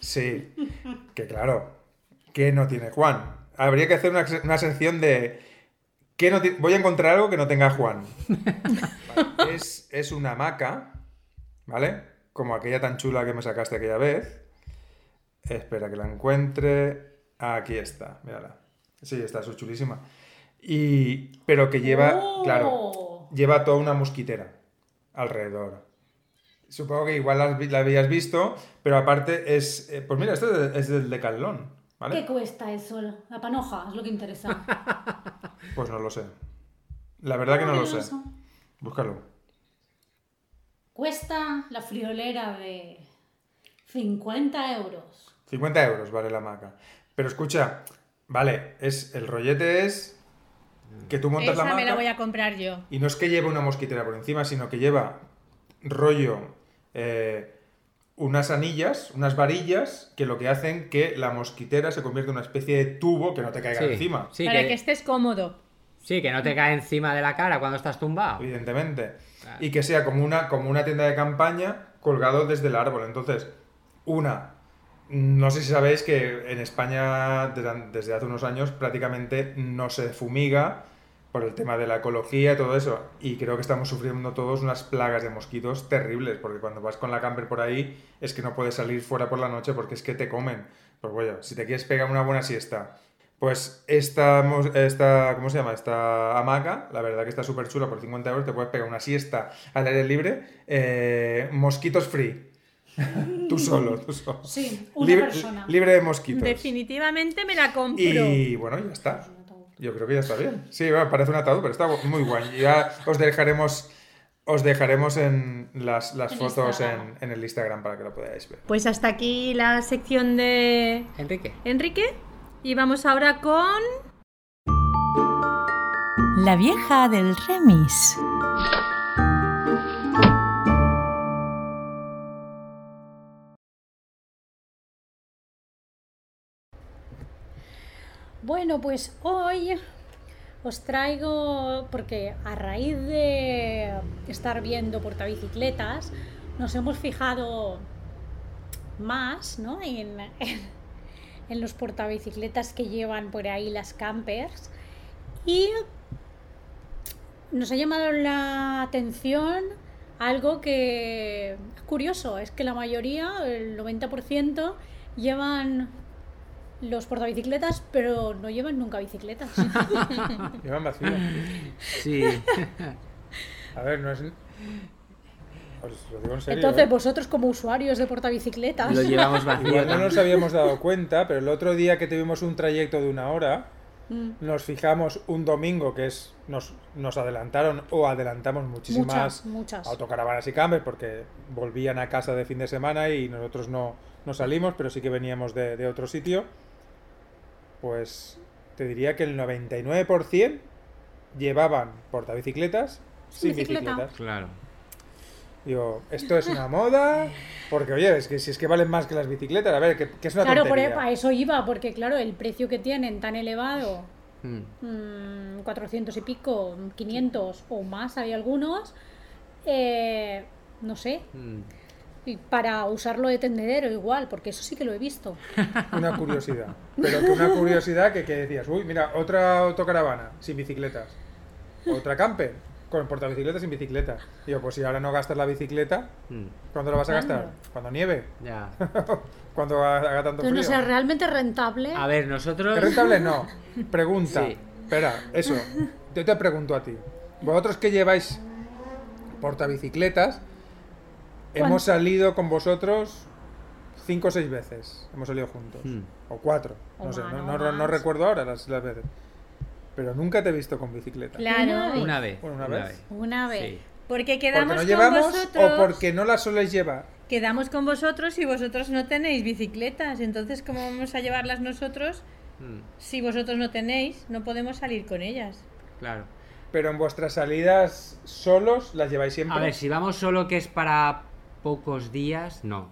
Sí, que claro, ¿qué no tiene Juan? Habría que hacer una, una sección de... ¿qué no Voy a encontrar algo que no tenga Juan. Vale, Es, es una hamaca, ¿vale? Como aquella tan chula que me sacaste aquella vez. Espera que la encuentre. Aquí está, mírala. Sí, está, es chulísima. Y, pero que lleva, ¡Oh! claro, lleva toda una mosquitera alrededor. Supongo que igual la, habías visto, pero aparte es, eh, pues mira, esto es, de- es del Decathlon, ¿vale? ¿Qué cuesta eso? La panoja, es lo que interesa. Pues no lo sé. La verdad que no lo sé. Búscalo. Cuesta la friolera de 50 euros. 50 euros vale la hamaca. Pero escucha, vale, es el rollete es que tú montas Esa la me la voy a comprar yo. y no es que lleve una mosquitera por encima, sino que lleva rollo eh, unas anillas, unas varillas que lo que hacen que la mosquitera se convierta en una especie de tubo que no te caiga Sí, encima. sí, para que, que estés cómodo. sí, que no te cae encima de la cara cuando estás tumbado. evidentemente. Claro. Y que sea como una, como una tienda de campaña colgado desde el árbol. Entonces, una, no sé si sabéis que en España desde, desde hace unos años prácticamente no se fumiga por el tema de la ecología y todo eso. Y creo que estamos sufriendo todos unas plagas de mosquitos terribles, porque cuando vas con la camper por ahí es que no puedes salir fuera por la noche porque es que te comen. Pues bueno, si te quieres pegar una buena siesta, pues esta, esta, ¿cómo se llama? Esta hamaca, la verdad que está súper chula, por 50 euros te puedes pegar una siesta al aire libre, eh, mosquitos free. tú solo, tú solo. Sí, una libre, persona. libre de mosquitos. Definitivamente me la compro. Y bueno, ya está. Yo creo que ya está bien. Sí, bueno, parece un ataúd, pero está muy guay. Ya os dejaremos, os dejaremos en las, las En fotos en, Instagram. en el Instagram para que lo podáis ver. Pues hasta aquí la sección de Enrique. Enrique. Y vamos ahora con... La vieja del remis. Bueno, pues hoy os traigo, porque a raíz de estar viendo portabicicletas, nos hemos fijado más ¿no? en, en- en los portabicicletas que llevan por ahí las campers y nos ha llamado la atención algo que es curioso, es que la mayoría, el 90%, llevan los portabicicletas, pero no llevan nunca bicicletas. Llevan vacío. Sí. A ver, no es. Os lo digo en serio. Entonces, ¿eh? vosotros como usuarios de portabicicletas, Lo llevamos vacío. Igual no nos habíamos dado cuenta, pero el otro día que tuvimos un trayecto de una hora, Mm. nos fijamos un domingo que es nos, nos adelantaron o adelantamos muchísimas muchas, muchas. autocaravanas y campers porque volvían a casa de fin de semana y nosotros no, no salimos, pero sí que veníamos de, de otro sitio. Pues te diría que el 99% llevaban portabicicletas sin Sin bicicleta. bicicletas. Claro. Digo, esto es una moda, porque oye, es que si es que valen más que las bicicletas, a ver, que, que es una Claro, por, e, tontería. a eso iba, porque claro, el precio que tienen tan elevado, Mm. mm, 400 y pico, 500 o más, hay algunos, eh, no sé, Mm. Y para usarlo de tendedero igual, porque eso sí que lo he visto. Una curiosidad. Pero que una curiosidad que, que decías, uy, mira, otra autocaravana sin bicicletas. Otra camper con portabicicletas sin bicicleta. Digo, pues si ahora no gastas la bicicleta, Mm. ¿cuándo la vas a gastar? Cuando nieve, Ya. cuando haga tanto Entonces, no frío. sé, realmente rentable. A ver, nosotros. ¿Es rentable? No. Pregunta. Sí. Espera, eso. Yo te pregunto a ti. Vosotros que lleváis portabicicletas, hemos salido con vosotros cinco o seis veces. Hemos salido juntos. Mm. O cuatro. O No sé, no, recuerdo ahora las, las veces. Pero nunca te he visto con bicicleta. Claro. Una vez. Bueno, una vez. Una vez. Sí. Porque ¿Porque quedamos no con llevamos vosotros. o porque no las soléis llevar? Quedamos con vosotros y vosotros no tenéis bicicletas. Entonces, ¿cómo vamos a llevarlas nosotros Mm. si vosotros no tenéis? No podemos salir con ellas. Claro. Pero en vuestras salidas solos las lleváis siempre. A ver, si vamos solo que es para pocos días, no.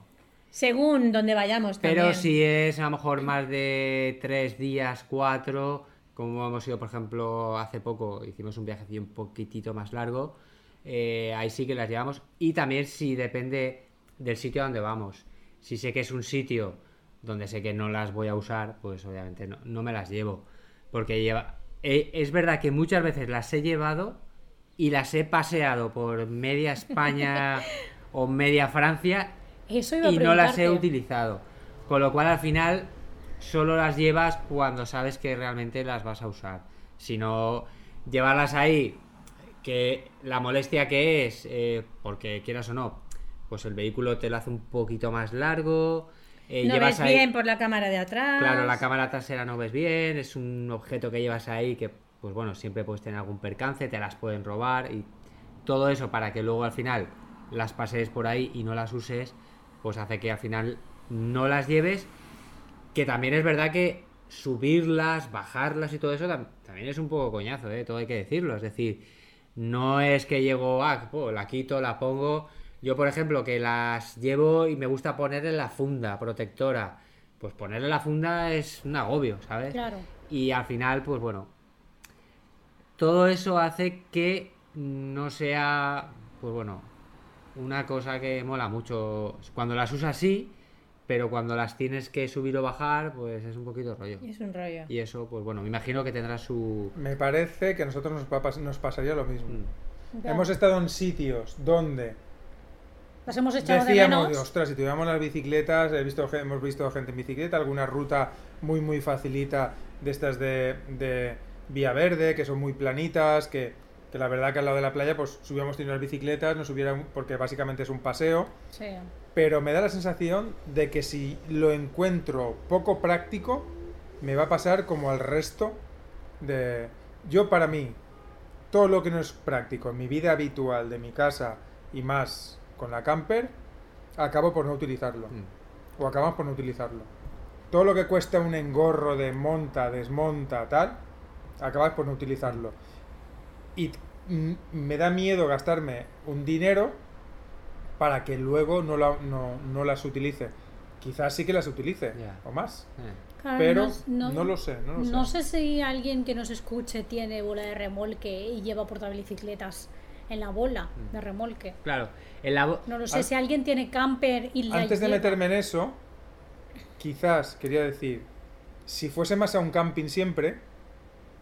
Según donde vayamos también. Pero si es a lo mejor más de tres días, cuatro, como hemos ido, por ejemplo, hace poco, hicimos un viaje un poquitito más largo, eh, ahí sí que las llevamos. Y también si depende del sitio a donde vamos. Si sé que es un sitio donde sé que no las voy a usar, pues obviamente no, no me las llevo. Porque lleva... eh, es verdad que muchas veces las he llevado y las he paseado por media España o media Francia Eso iba a y no las he utilizado. Con lo cual al final solo las llevas cuando sabes que realmente las vas a usar. Si no, llevarlas ahí, que la molestia que es, eh, porque quieras o no, pues el vehículo te lo hace un poquito más largo. eh, no llevas ves ahí, bien por la cámara de atrás. Claro, la cámara trasera no ves bien, es un objeto que llevas ahí que, pues bueno, siempre puedes tener algún percance, te las pueden robar y todo eso para que luego al final las pases por ahí y no las uses, pues hace que al final no las lleves. Que también es verdad que subirlas, bajarlas y todo eso tam- también es un poco coñazo, ¿eh? todo hay que decirlo. Es decir, no es que llego, ah, la quito, la pongo. Yo, por ejemplo, que las llevo y me gusta ponerle la funda protectora. Pues ponerle la funda es un agobio, ¿sabes? Claro. Y al final, pues bueno, todo eso hace que no sea, pues bueno, una cosa que mola mucho. Cuando las usas sí, pero cuando las tienes que subir o bajar, pues es un poquito rollo. Es un rollo. Y eso, pues bueno, me imagino que tendrá su... Me parece que a nosotros nos, va a pas- nos pasaría lo mismo. Mm. Hemos estado en sitios donde Las hemos echado de decíamos, menos. ostras, si tuviéramos las bicicletas, he visto, hemos visto gente en bicicleta, alguna ruta muy, muy facilita de estas de, de vía verde, que son muy planitas, que, que la verdad que al lado de la playa, pues si hubiéramos tenido las bicicletas, nos hubiera, porque básicamente es un paseo, Sí. pero me da la sensación de que si lo encuentro poco práctico, me va a pasar como al resto de... Yo para mí, todo lo que no es práctico en mi vida habitual de mi casa y más con la camper, acabo por no utilizarlo. Mm. O acabamos por no utilizarlo. Todo lo que cuesta un engorro de monta, desmonta, tal, acabas por no utilizarlo. Y mm, me da miedo gastarme un dinero para que luego no, la- no, no las utilice. Quizás sí que las utilice, o más. Eh. Claro, Pero no, no lo sé, no lo no sé. sé si alguien que nos escuche tiene bola de remolque y lleva portabicicletas en la bola Mm. de remolque. Claro, en la... No lo sé si alguien tiene camper y la Antes de meterme en eso, quizás quería decir, si fuese más a un camping siempre,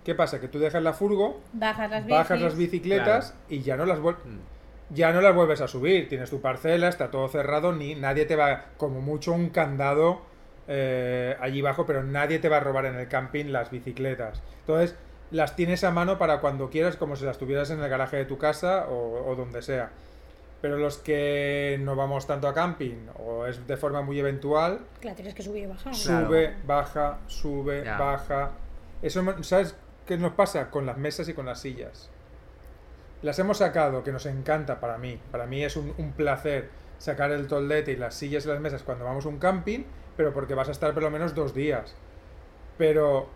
¿qué pasa? Que tú dejas la furgo, Bajas las bajas las bicicletas Claro. y ya no las vuelves. Mm. ya no las vuelves a subir. Tienes tu parcela, está todo cerrado, ni nadie te va, como mucho un candado eh, allí abajo, pero nadie te va a robar en el camping las bicicletas. Entonces, las tienes a mano para cuando quieras, como si las tuvieras en el garaje de tu casa o, o donde sea. Pero los que no vamos tanto a camping o es de forma muy eventual, la tienes que subir y bajar. Claro. sube, baja, sube, baja. Eso, ¿sabes qué nos pasa con las mesas y con las sillas? Las hemos sacado, que nos encanta para mí. Para mí es un, un placer sacar el toldete y las sillas y las mesas cuando vamos a un camping, pero porque vas a estar por lo menos dos días. Pero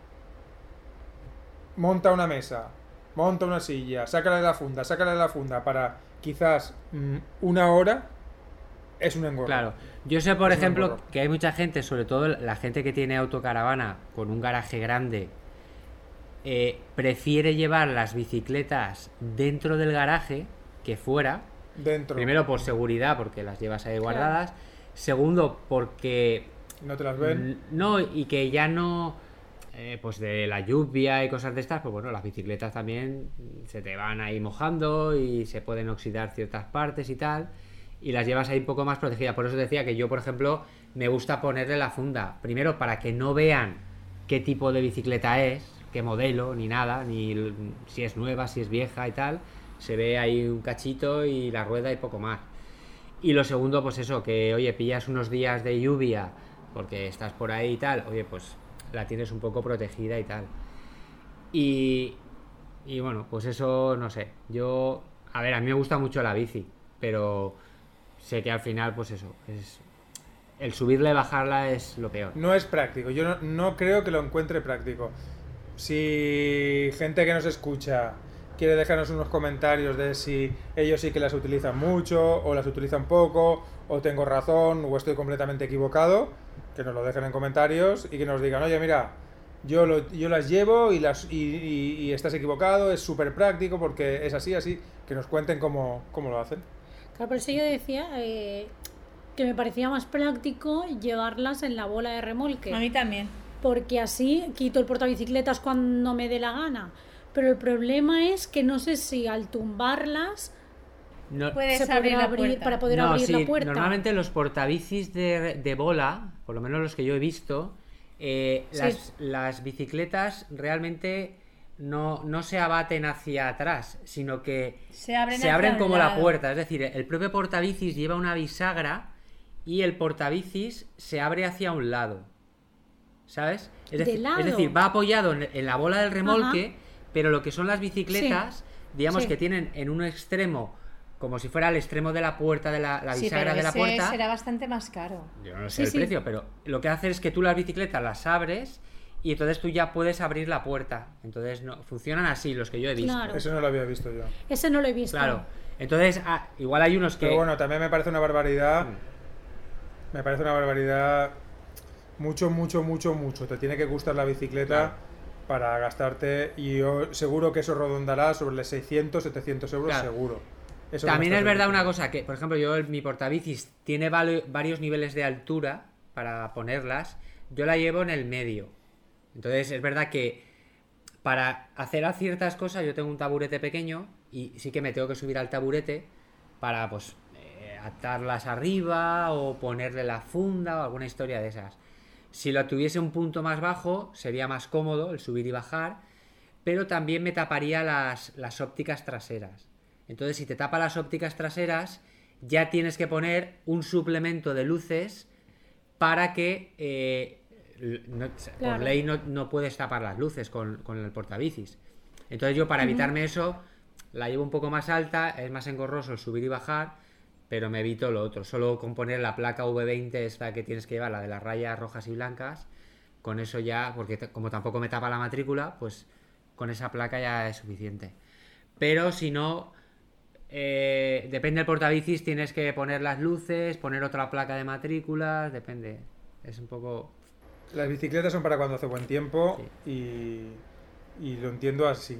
monta una mesa, monta una silla, sácala de la funda, sácala de la funda para quizás mm, una hora, es un engorro. Claro, yo sé, por Es ejemplo, que hay mucha gente, sobre todo la gente que tiene autocaravana con un garaje grande, eh, prefiere llevar las bicicletas dentro del garaje que fuera. Dentro. Primero por seguridad, porque las llevas ahí guardadas. Segundo, porque No te las ven. No, y que ya no. eh, pues de la lluvia y cosas de estas, pues bueno, las bicicletas también se te van ahí mojando y se pueden oxidar ciertas partes y tal. Y las llevas ahí un poco más protegidas. Por eso decía que yo, por ejemplo, me gusta ponerle la funda. Primero, para que no vean qué tipo de bicicleta es, qué modelo, ni nada, ni si es nueva, si es vieja y tal. Se ve ahí un cachito y la rueda y poco más. Y lo segundo, pues eso, que oye, pillas unos días de lluvia porque estás por ahí y tal, oye, pues la tienes un poco protegida y tal. Y, y bueno, pues eso, no sé. Yo, a ver, a mí me gusta mucho la bici, pero sé que al final, pues eso, es el subirla y bajarla es lo peor. No es práctico. Yo no, no creo que lo encuentre práctico. Si gente que nos escucha quiere dejarnos unos comentarios de si ellos sí que las utilizan mucho o las utilizan poco o tengo razón o estoy completamente equivocado, que nos lo dejen en comentarios y que nos digan, oye, mira, yo, lo- yo las llevo y, las, y, y- y estás equivocado, es súper práctico porque es así, así, que nos cuenten cómo, cómo lo hacen. Claro, por eso yo decía eh, que me parecía más práctico llevarlas en la bola de remolque. A mí también. Porque así quito el portabicicletas cuando me dé la gana. Pero el problema es que no sé si al tumbarlas No, Puedes se abrir la abrir puerta. para poder No, abrir sí, la puerta. Normalmente los portabicis de, de bola, por lo menos los que yo he visto, eh, Sí. las, las bicicletas realmente no, no se abaten hacia atrás, sino que Se abren se abren como la puerta. Es decir, el propio portabicis lleva una bisagra y el portabicis se abre hacia un lado. ¿Sabes? Es ¿De decir, lado? es decir, va apoyado en, en la bola del remolque, pero lo que son las bicicletas, digamos sí. que tienen en un extremo, como si fuera el extremo de la puerta de la, la Sí, bisagra pero de la ese puerta. será bastante más caro. Yo no sé Sí, el sí. precio, pero lo que hace es que tú las bicicletas las abres y entonces tú ya puedes abrir la puerta. Entonces no funcionan así los que yo he visto. Claro. Eso no lo había visto yo. Ese no lo he visto. Claro. Entonces, ah, igual hay unos que Pero bueno, también me parece una barbaridad. Me parece una barbaridad. Mucho, mucho, mucho, mucho. Te tiene que gustar la bicicleta Claro. para gastarte. Y yo seguro que eso redondará sobre los 600, 700 euros, Claro. seguro. Eso También es verdad una cosa, que por ejemplo yo mi portabicis tiene varios niveles de altura para ponerlas, yo la llevo en el medio. Entonces es verdad que para hacer a ciertas cosas yo tengo un taburete pequeño y sí que me tengo que subir al taburete para pues eh, atarlas arriba o ponerle la funda o alguna historia de esas. Si lo tuviese un punto más bajo sería más cómodo el subir y bajar, pero también me taparía las, las ópticas traseras. Entonces, si te tapa las ópticas traseras, ya tienes que poner un suplemento de luces para que eh, por ley no, no puedes tapar las luces con, con el portabicis. Entonces yo para evitarme eso la llevo un poco más alta, es más engorroso el subir y bajar, pero me evito lo otro. Solo con poner la placa V20 esta que tienes que llevar, la de las rayas rojas y blancas, con eso ya, porque como tampoco me tapa la matrícula, pues con esa placa ya es suficiente. Pero si no, eh, depende del portabicis, tienes que poner las luces, poner otra placa de matrículas, depende. Es un poco... Las bicicletas son para cuando hace buen tiempo y, y lo entiendo así.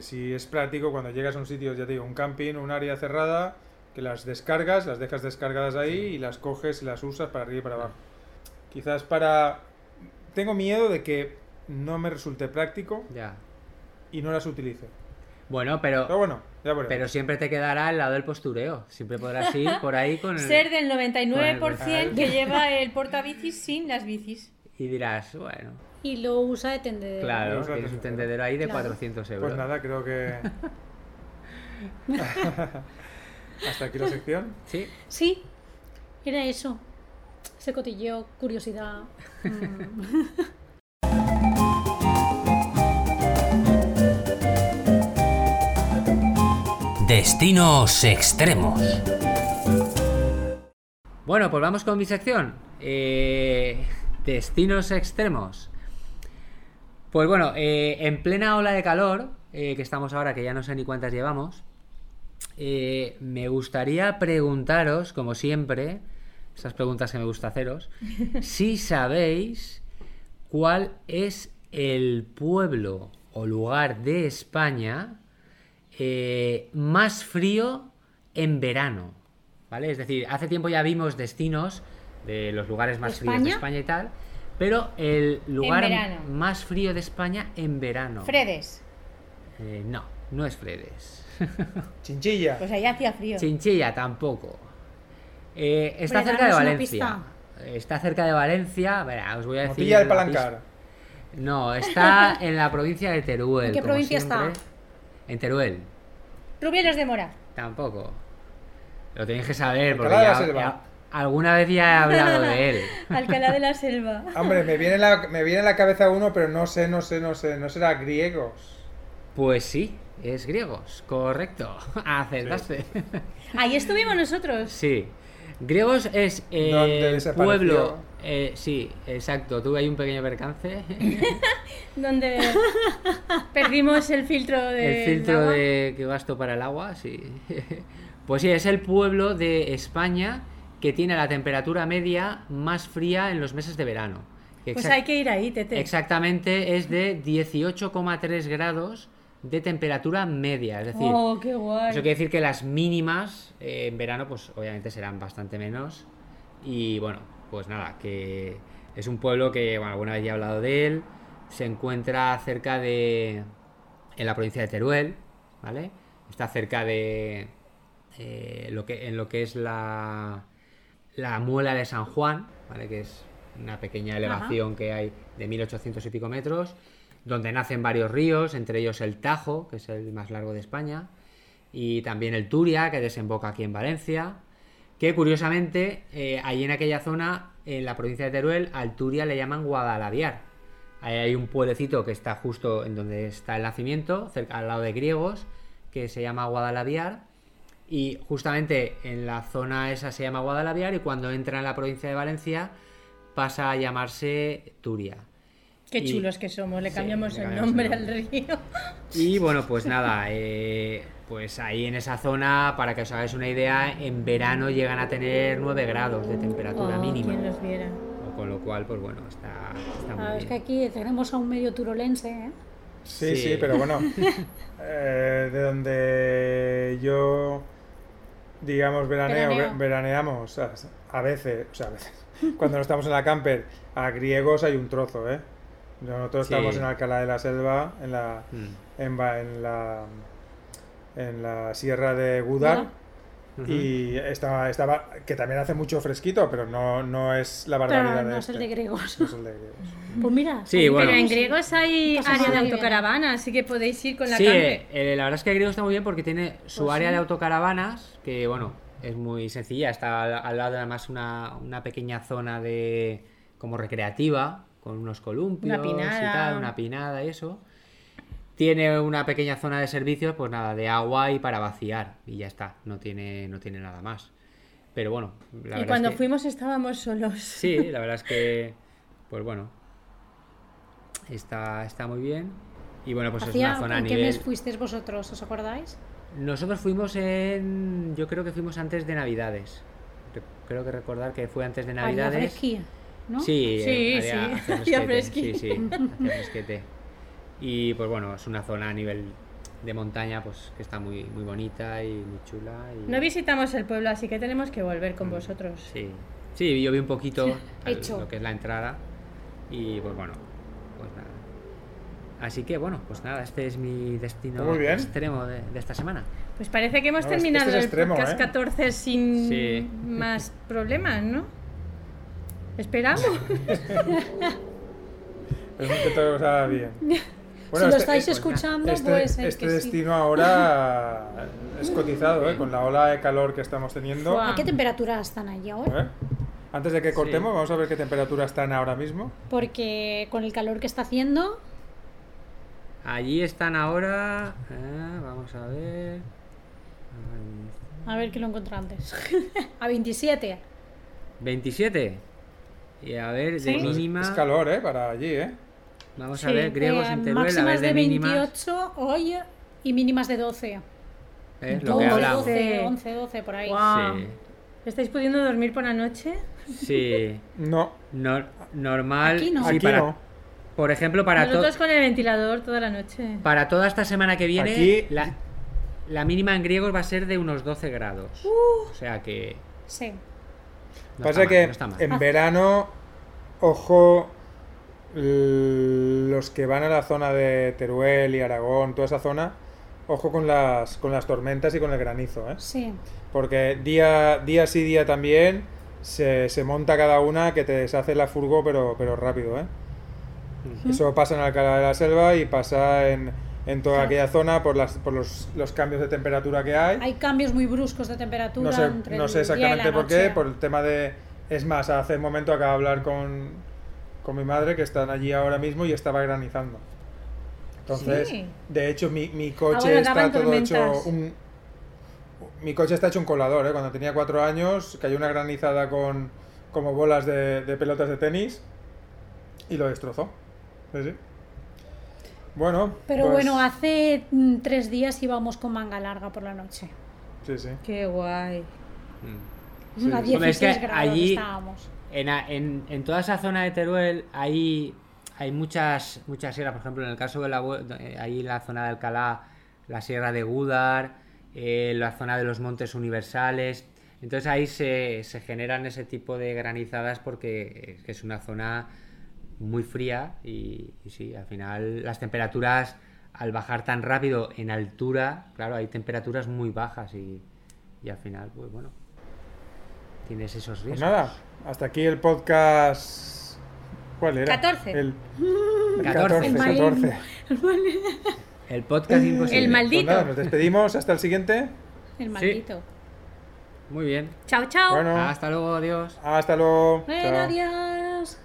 Si es práctico, cuando llegas a un sitio, ya te digo, un camping, un área cerrada, que las descargas, las dejas descargadas ahí y las coges y las usas para arriba y para abajo. Quizás para... Tengo miedo de que no me resulte práctico Ya. y no las utilice. Bueno, pero, Pero bueno, ya veremos. pero siempre te quedará al lado del postureo. Siempre podrás ir por ahí con el... Ser del Con 99% el- que lleva el portabicis sin las bicis. Y dirás, bueno, Y lo usa de tendedero. claro, usa tienes un tendedero. tendedero ahí de Claro. 400 euros. Pues nada, creo que... Hasta aquí la sección. Sí. Sí, era eso. Ese cotilleo, curiosidad. mm. Destinos extremos. Bueno, pues vamos con mi sección. Eh, destinos extremos. Pues bueno, eh, en plena ola de calor, eh, que estamos ahora, que ya no sé ni cuántas llevamos, eh, me gustaría preguntaros, como siempre, esas preguntas que me gusta haceros, si sabéis cuál es el pueblo o lugar de España eh, más frío en verano. ¿Vale? Es decir, hace tiempo ya vimos destinos de los lugares más fríos de ¿España? Y tal, pero el lugar más frío de España en verano. Fredes. Eh, no, no es Fredes. Chinchilla. Pues allá hacía frío. Chinchilla tampoco. Eh, está Hombre, cerca de Valencia. Está cerca de Valencia. Verá, os voy a decir. Del la Palancar. No, está en la provincia de Teruel. ¿En qué provincia siempre. está? En Teruel. Rubielos de Mora. Tampoco. Lo tenéis que saber porque Alcalá de la ya- Selva. ya- alguna vez ya he hablado de él. Alcalá de la Selva. Hombre, me viene, la, me viene en la cabeza uno, pero no sé, no sé, no sé. No será griegos. Pues sí, es griegos, correcto. Acertaste. Ahí estuvimos nosotros. Sí. Griegos es eh, Donde el desapareció. pueblo. eh, sí, exacto. Tuve ahí un pequeño percance. Donde perdimos el filtro de. el filtro de que gasto para el agua, sí. Pues sí, es el pueblo de España que tiene la temperatura media más fría en los meses de verano. Pues hay que ir ahí, Tete. Exactamente es de 18,3 grados de temperatura media. Es decir, Oh, qué guay. eso quiere decir que las mínimas eh, en verano, pues obviamente serán bastante menos. Y bueno, pues nada, que es un pueblo que, bueno, alguna vez ya he hablado de él. Se encuentra cerca de. en la provincia de Teruel, ¿vale? Está cerca de. eh, lo que, en lo que es la. la muela de San Juan, ¿vale? Que es una pequeña elevación que hay de 1800 y pico metros, donde nacen varios ríos, entre ellos el Tajo, que es el más largo de España, y también el Turia, que desemboca aquí en Valencia, que curiosamente, eh, ahí en aquella zona, en la provincia de Teruel, al Turia le llaman Guadalaviar. Ahí hay un pueblecito que está justo en donde está el nacimiento, cerca, al lado de Griegos, que se llama Guadalaviar. Y justamente en la zona esa se llama Guadalaviar y cuando entra en la provincia de Valencia pasa a llamarse Turia. Qué y- chulos que somos. Le Sí, cambiamos el nombre el al río. Y bueno, pues nada, eh, pues ahí en esa zona, para que os hagáis una idea, en verano llegan a tener 9 grados de temperatura Oh, mínima. ¿Quién los viera? Con lo cual, pues bueno, está, está muy Ah, es bien. que aquí tenemos a un medio turolense, ¿eh? Sí, Sí. sí, pero bueno. eh, de donde yo, digamos, veraneo, Veraneo. ve- veraneamos a, a veces, o sea, a veces, cuando no estamos en la camper, a griegos hay un trozo, ¿eh? Nosotros Sí. estamos en Alcalá de la Selva, en la, Mm. en, Va- en la, en la sierra de Gudar. Y estaba, estaba, que también hace mucho fresquito, pero no, no es la barbaridad Pero de no es el este. de griegos. No es el de griegos. Pues mira. Sí, ahí bueno. Pero en griegos hay área de autocaravana, así que podéis ir con la Sí, camper. eh, la verdad es que Griego está muy bien porque tiene su Pues área sí. de autocaravanas, que bueno, es muy sencilla, está al, al lado además una, una pequeña zona de como recreativa, con unos columpios Una pinada. y tal, una pinada y eso. Tiene una pequeña zona de servicios, pues nada, de agua y para vaciar, y ya está, no tiene, no tiene nada más. Pero bueno, la y cuando es que- fuimos estábamos solos. Sí, la verdad es que, pues bueno, está, está muy bien. Y bueno, pues es Hacía- una zona a ¿En qué mes fuisteis vosotros? ¿Os acordáis? Nosotros fuimos en. Yo creo que fuimos antes de Navidades. Re- Creo que recordar que fue antes de Navidades. fresquía, ¿no? Sí, Sí, eh, sí, hacía fresquete. Sí, sí, hacía fresquete. Y pues bueno, es una zona a nivel de montaña pues que está muy, muy bonita y muy chula. y- No visitamos el pueblo, así que tenemos que volver con vosotros. Sí, sí, yo vi un poquito al- lo que es la entrada. Y pues bueno. Así que bueno, pues nada, este es mi destino extremo de, de esta semana. Pues parece que hemos No, este- terminado este es el extremo, podcast ¿eh? 14 sin Sí. más problemas, ¿no? Esperamos. Es que todo salga bien. Bueno, si lo este- estáis eh, escuchando, Este, puede ser este que sí. destino ahora es cotizado, ¿eh? Con la ola de calor que estamos teniendo. Fua. ¿A qué temperatura están allí ahora? ¿eh? Antes de que cortemos, vamos a ver qué temperatura están ahora mismo. Porque con el calor que está haciendo, Allí están ahora. eh, vamos a ver. a ver que lo encuentro antes. a 27. 27. Y a ver, de Sí. Es- mínima. Es calor, ¿eh? Para allí, ¿eh? Vamos Sí, a ver, griegos eh, en Teruel, a ver máximas de, de mínimas. 28 hoy y mínimas de 12. ¿eh? Lo 12, que hablamos. 12, 11, 12, por ahí. Guau. Sí. ¿Estáis pudiendo dormir por la noche? Sí. No, Nor- normal. Aquí no. sí, aquí para- no. Por ejemplo, para, Nosotros con el ventilador toda la noche. para toda esta semana que viene, Aquí- la, la mínima en griegos va a ser de unos 12 grados. Uh. O sea que. Sí. no Pasa mal, que no en verano, ojo, los que van a la zona de Teruel y Aragón, toda esa zona, ojo con las, con las tormentas y con el granizo, ¿eh? Sí. Porque día, día sí, día también, se, se monta cada una que te deshace la furgo, pero, pero rápido, ¿eh? Eso pasa en Alcalá de la Selva y pasa en, en toda Claro. aquella zona por, las, por los, los cambios de temperatura que hay. Hay cambios muy bruscos de temperatura No sé, entre no sé exactamente por qué, por el tema de... Es más, hace un momento acabo de hablar con, con mi madre que están allí ahora mismo y estaba granizando. Entonces, Sí. de hecho, mi, mi coche Ah, bueno, está todo hecho tormentas. un... Mi coche está hecho un colador, ¿eh? Cuando tenía cuatro años cayó una granizada con como bolas de, de pelotas de tenis y lo destrozó. Sí, sí. Bueno, Pero pues, bueno, hace mm, tres días íbamos con manga larga por la noche. Sí, sí. Qué guay. Mm. A Hombre, es que 16 grados allí- estábamos. En, en- en toda esa zona de Teruel hay, hay muchas, muchas sierras, por ejemplo, en el caso de la, eh, ahí en la zona de Alcalá, la sierra de Gúdar, eh, la zona de los montes universales. Entonces ahí se, se generan ese tipo de granizadas porque es que es una zona muy fría y, y sí, al final las temperaturas al bajar tan rápido en altura, claro, hay temperaturas muy bajas y, y al final, pues bueno, tienes esos Pues riesgos. nada, hasta aquí el podcast. ¿Cuál era? 14. El, el 14. 14, El mal- 14. El podcast imposible. El Pues maldito. nada, nos despedimos. Hasta el siguiente. El maldito. Muy bien. Chao, chao. Bueno, Hasta luego, adiós. hasta luego. Bueno, Chao. adiós.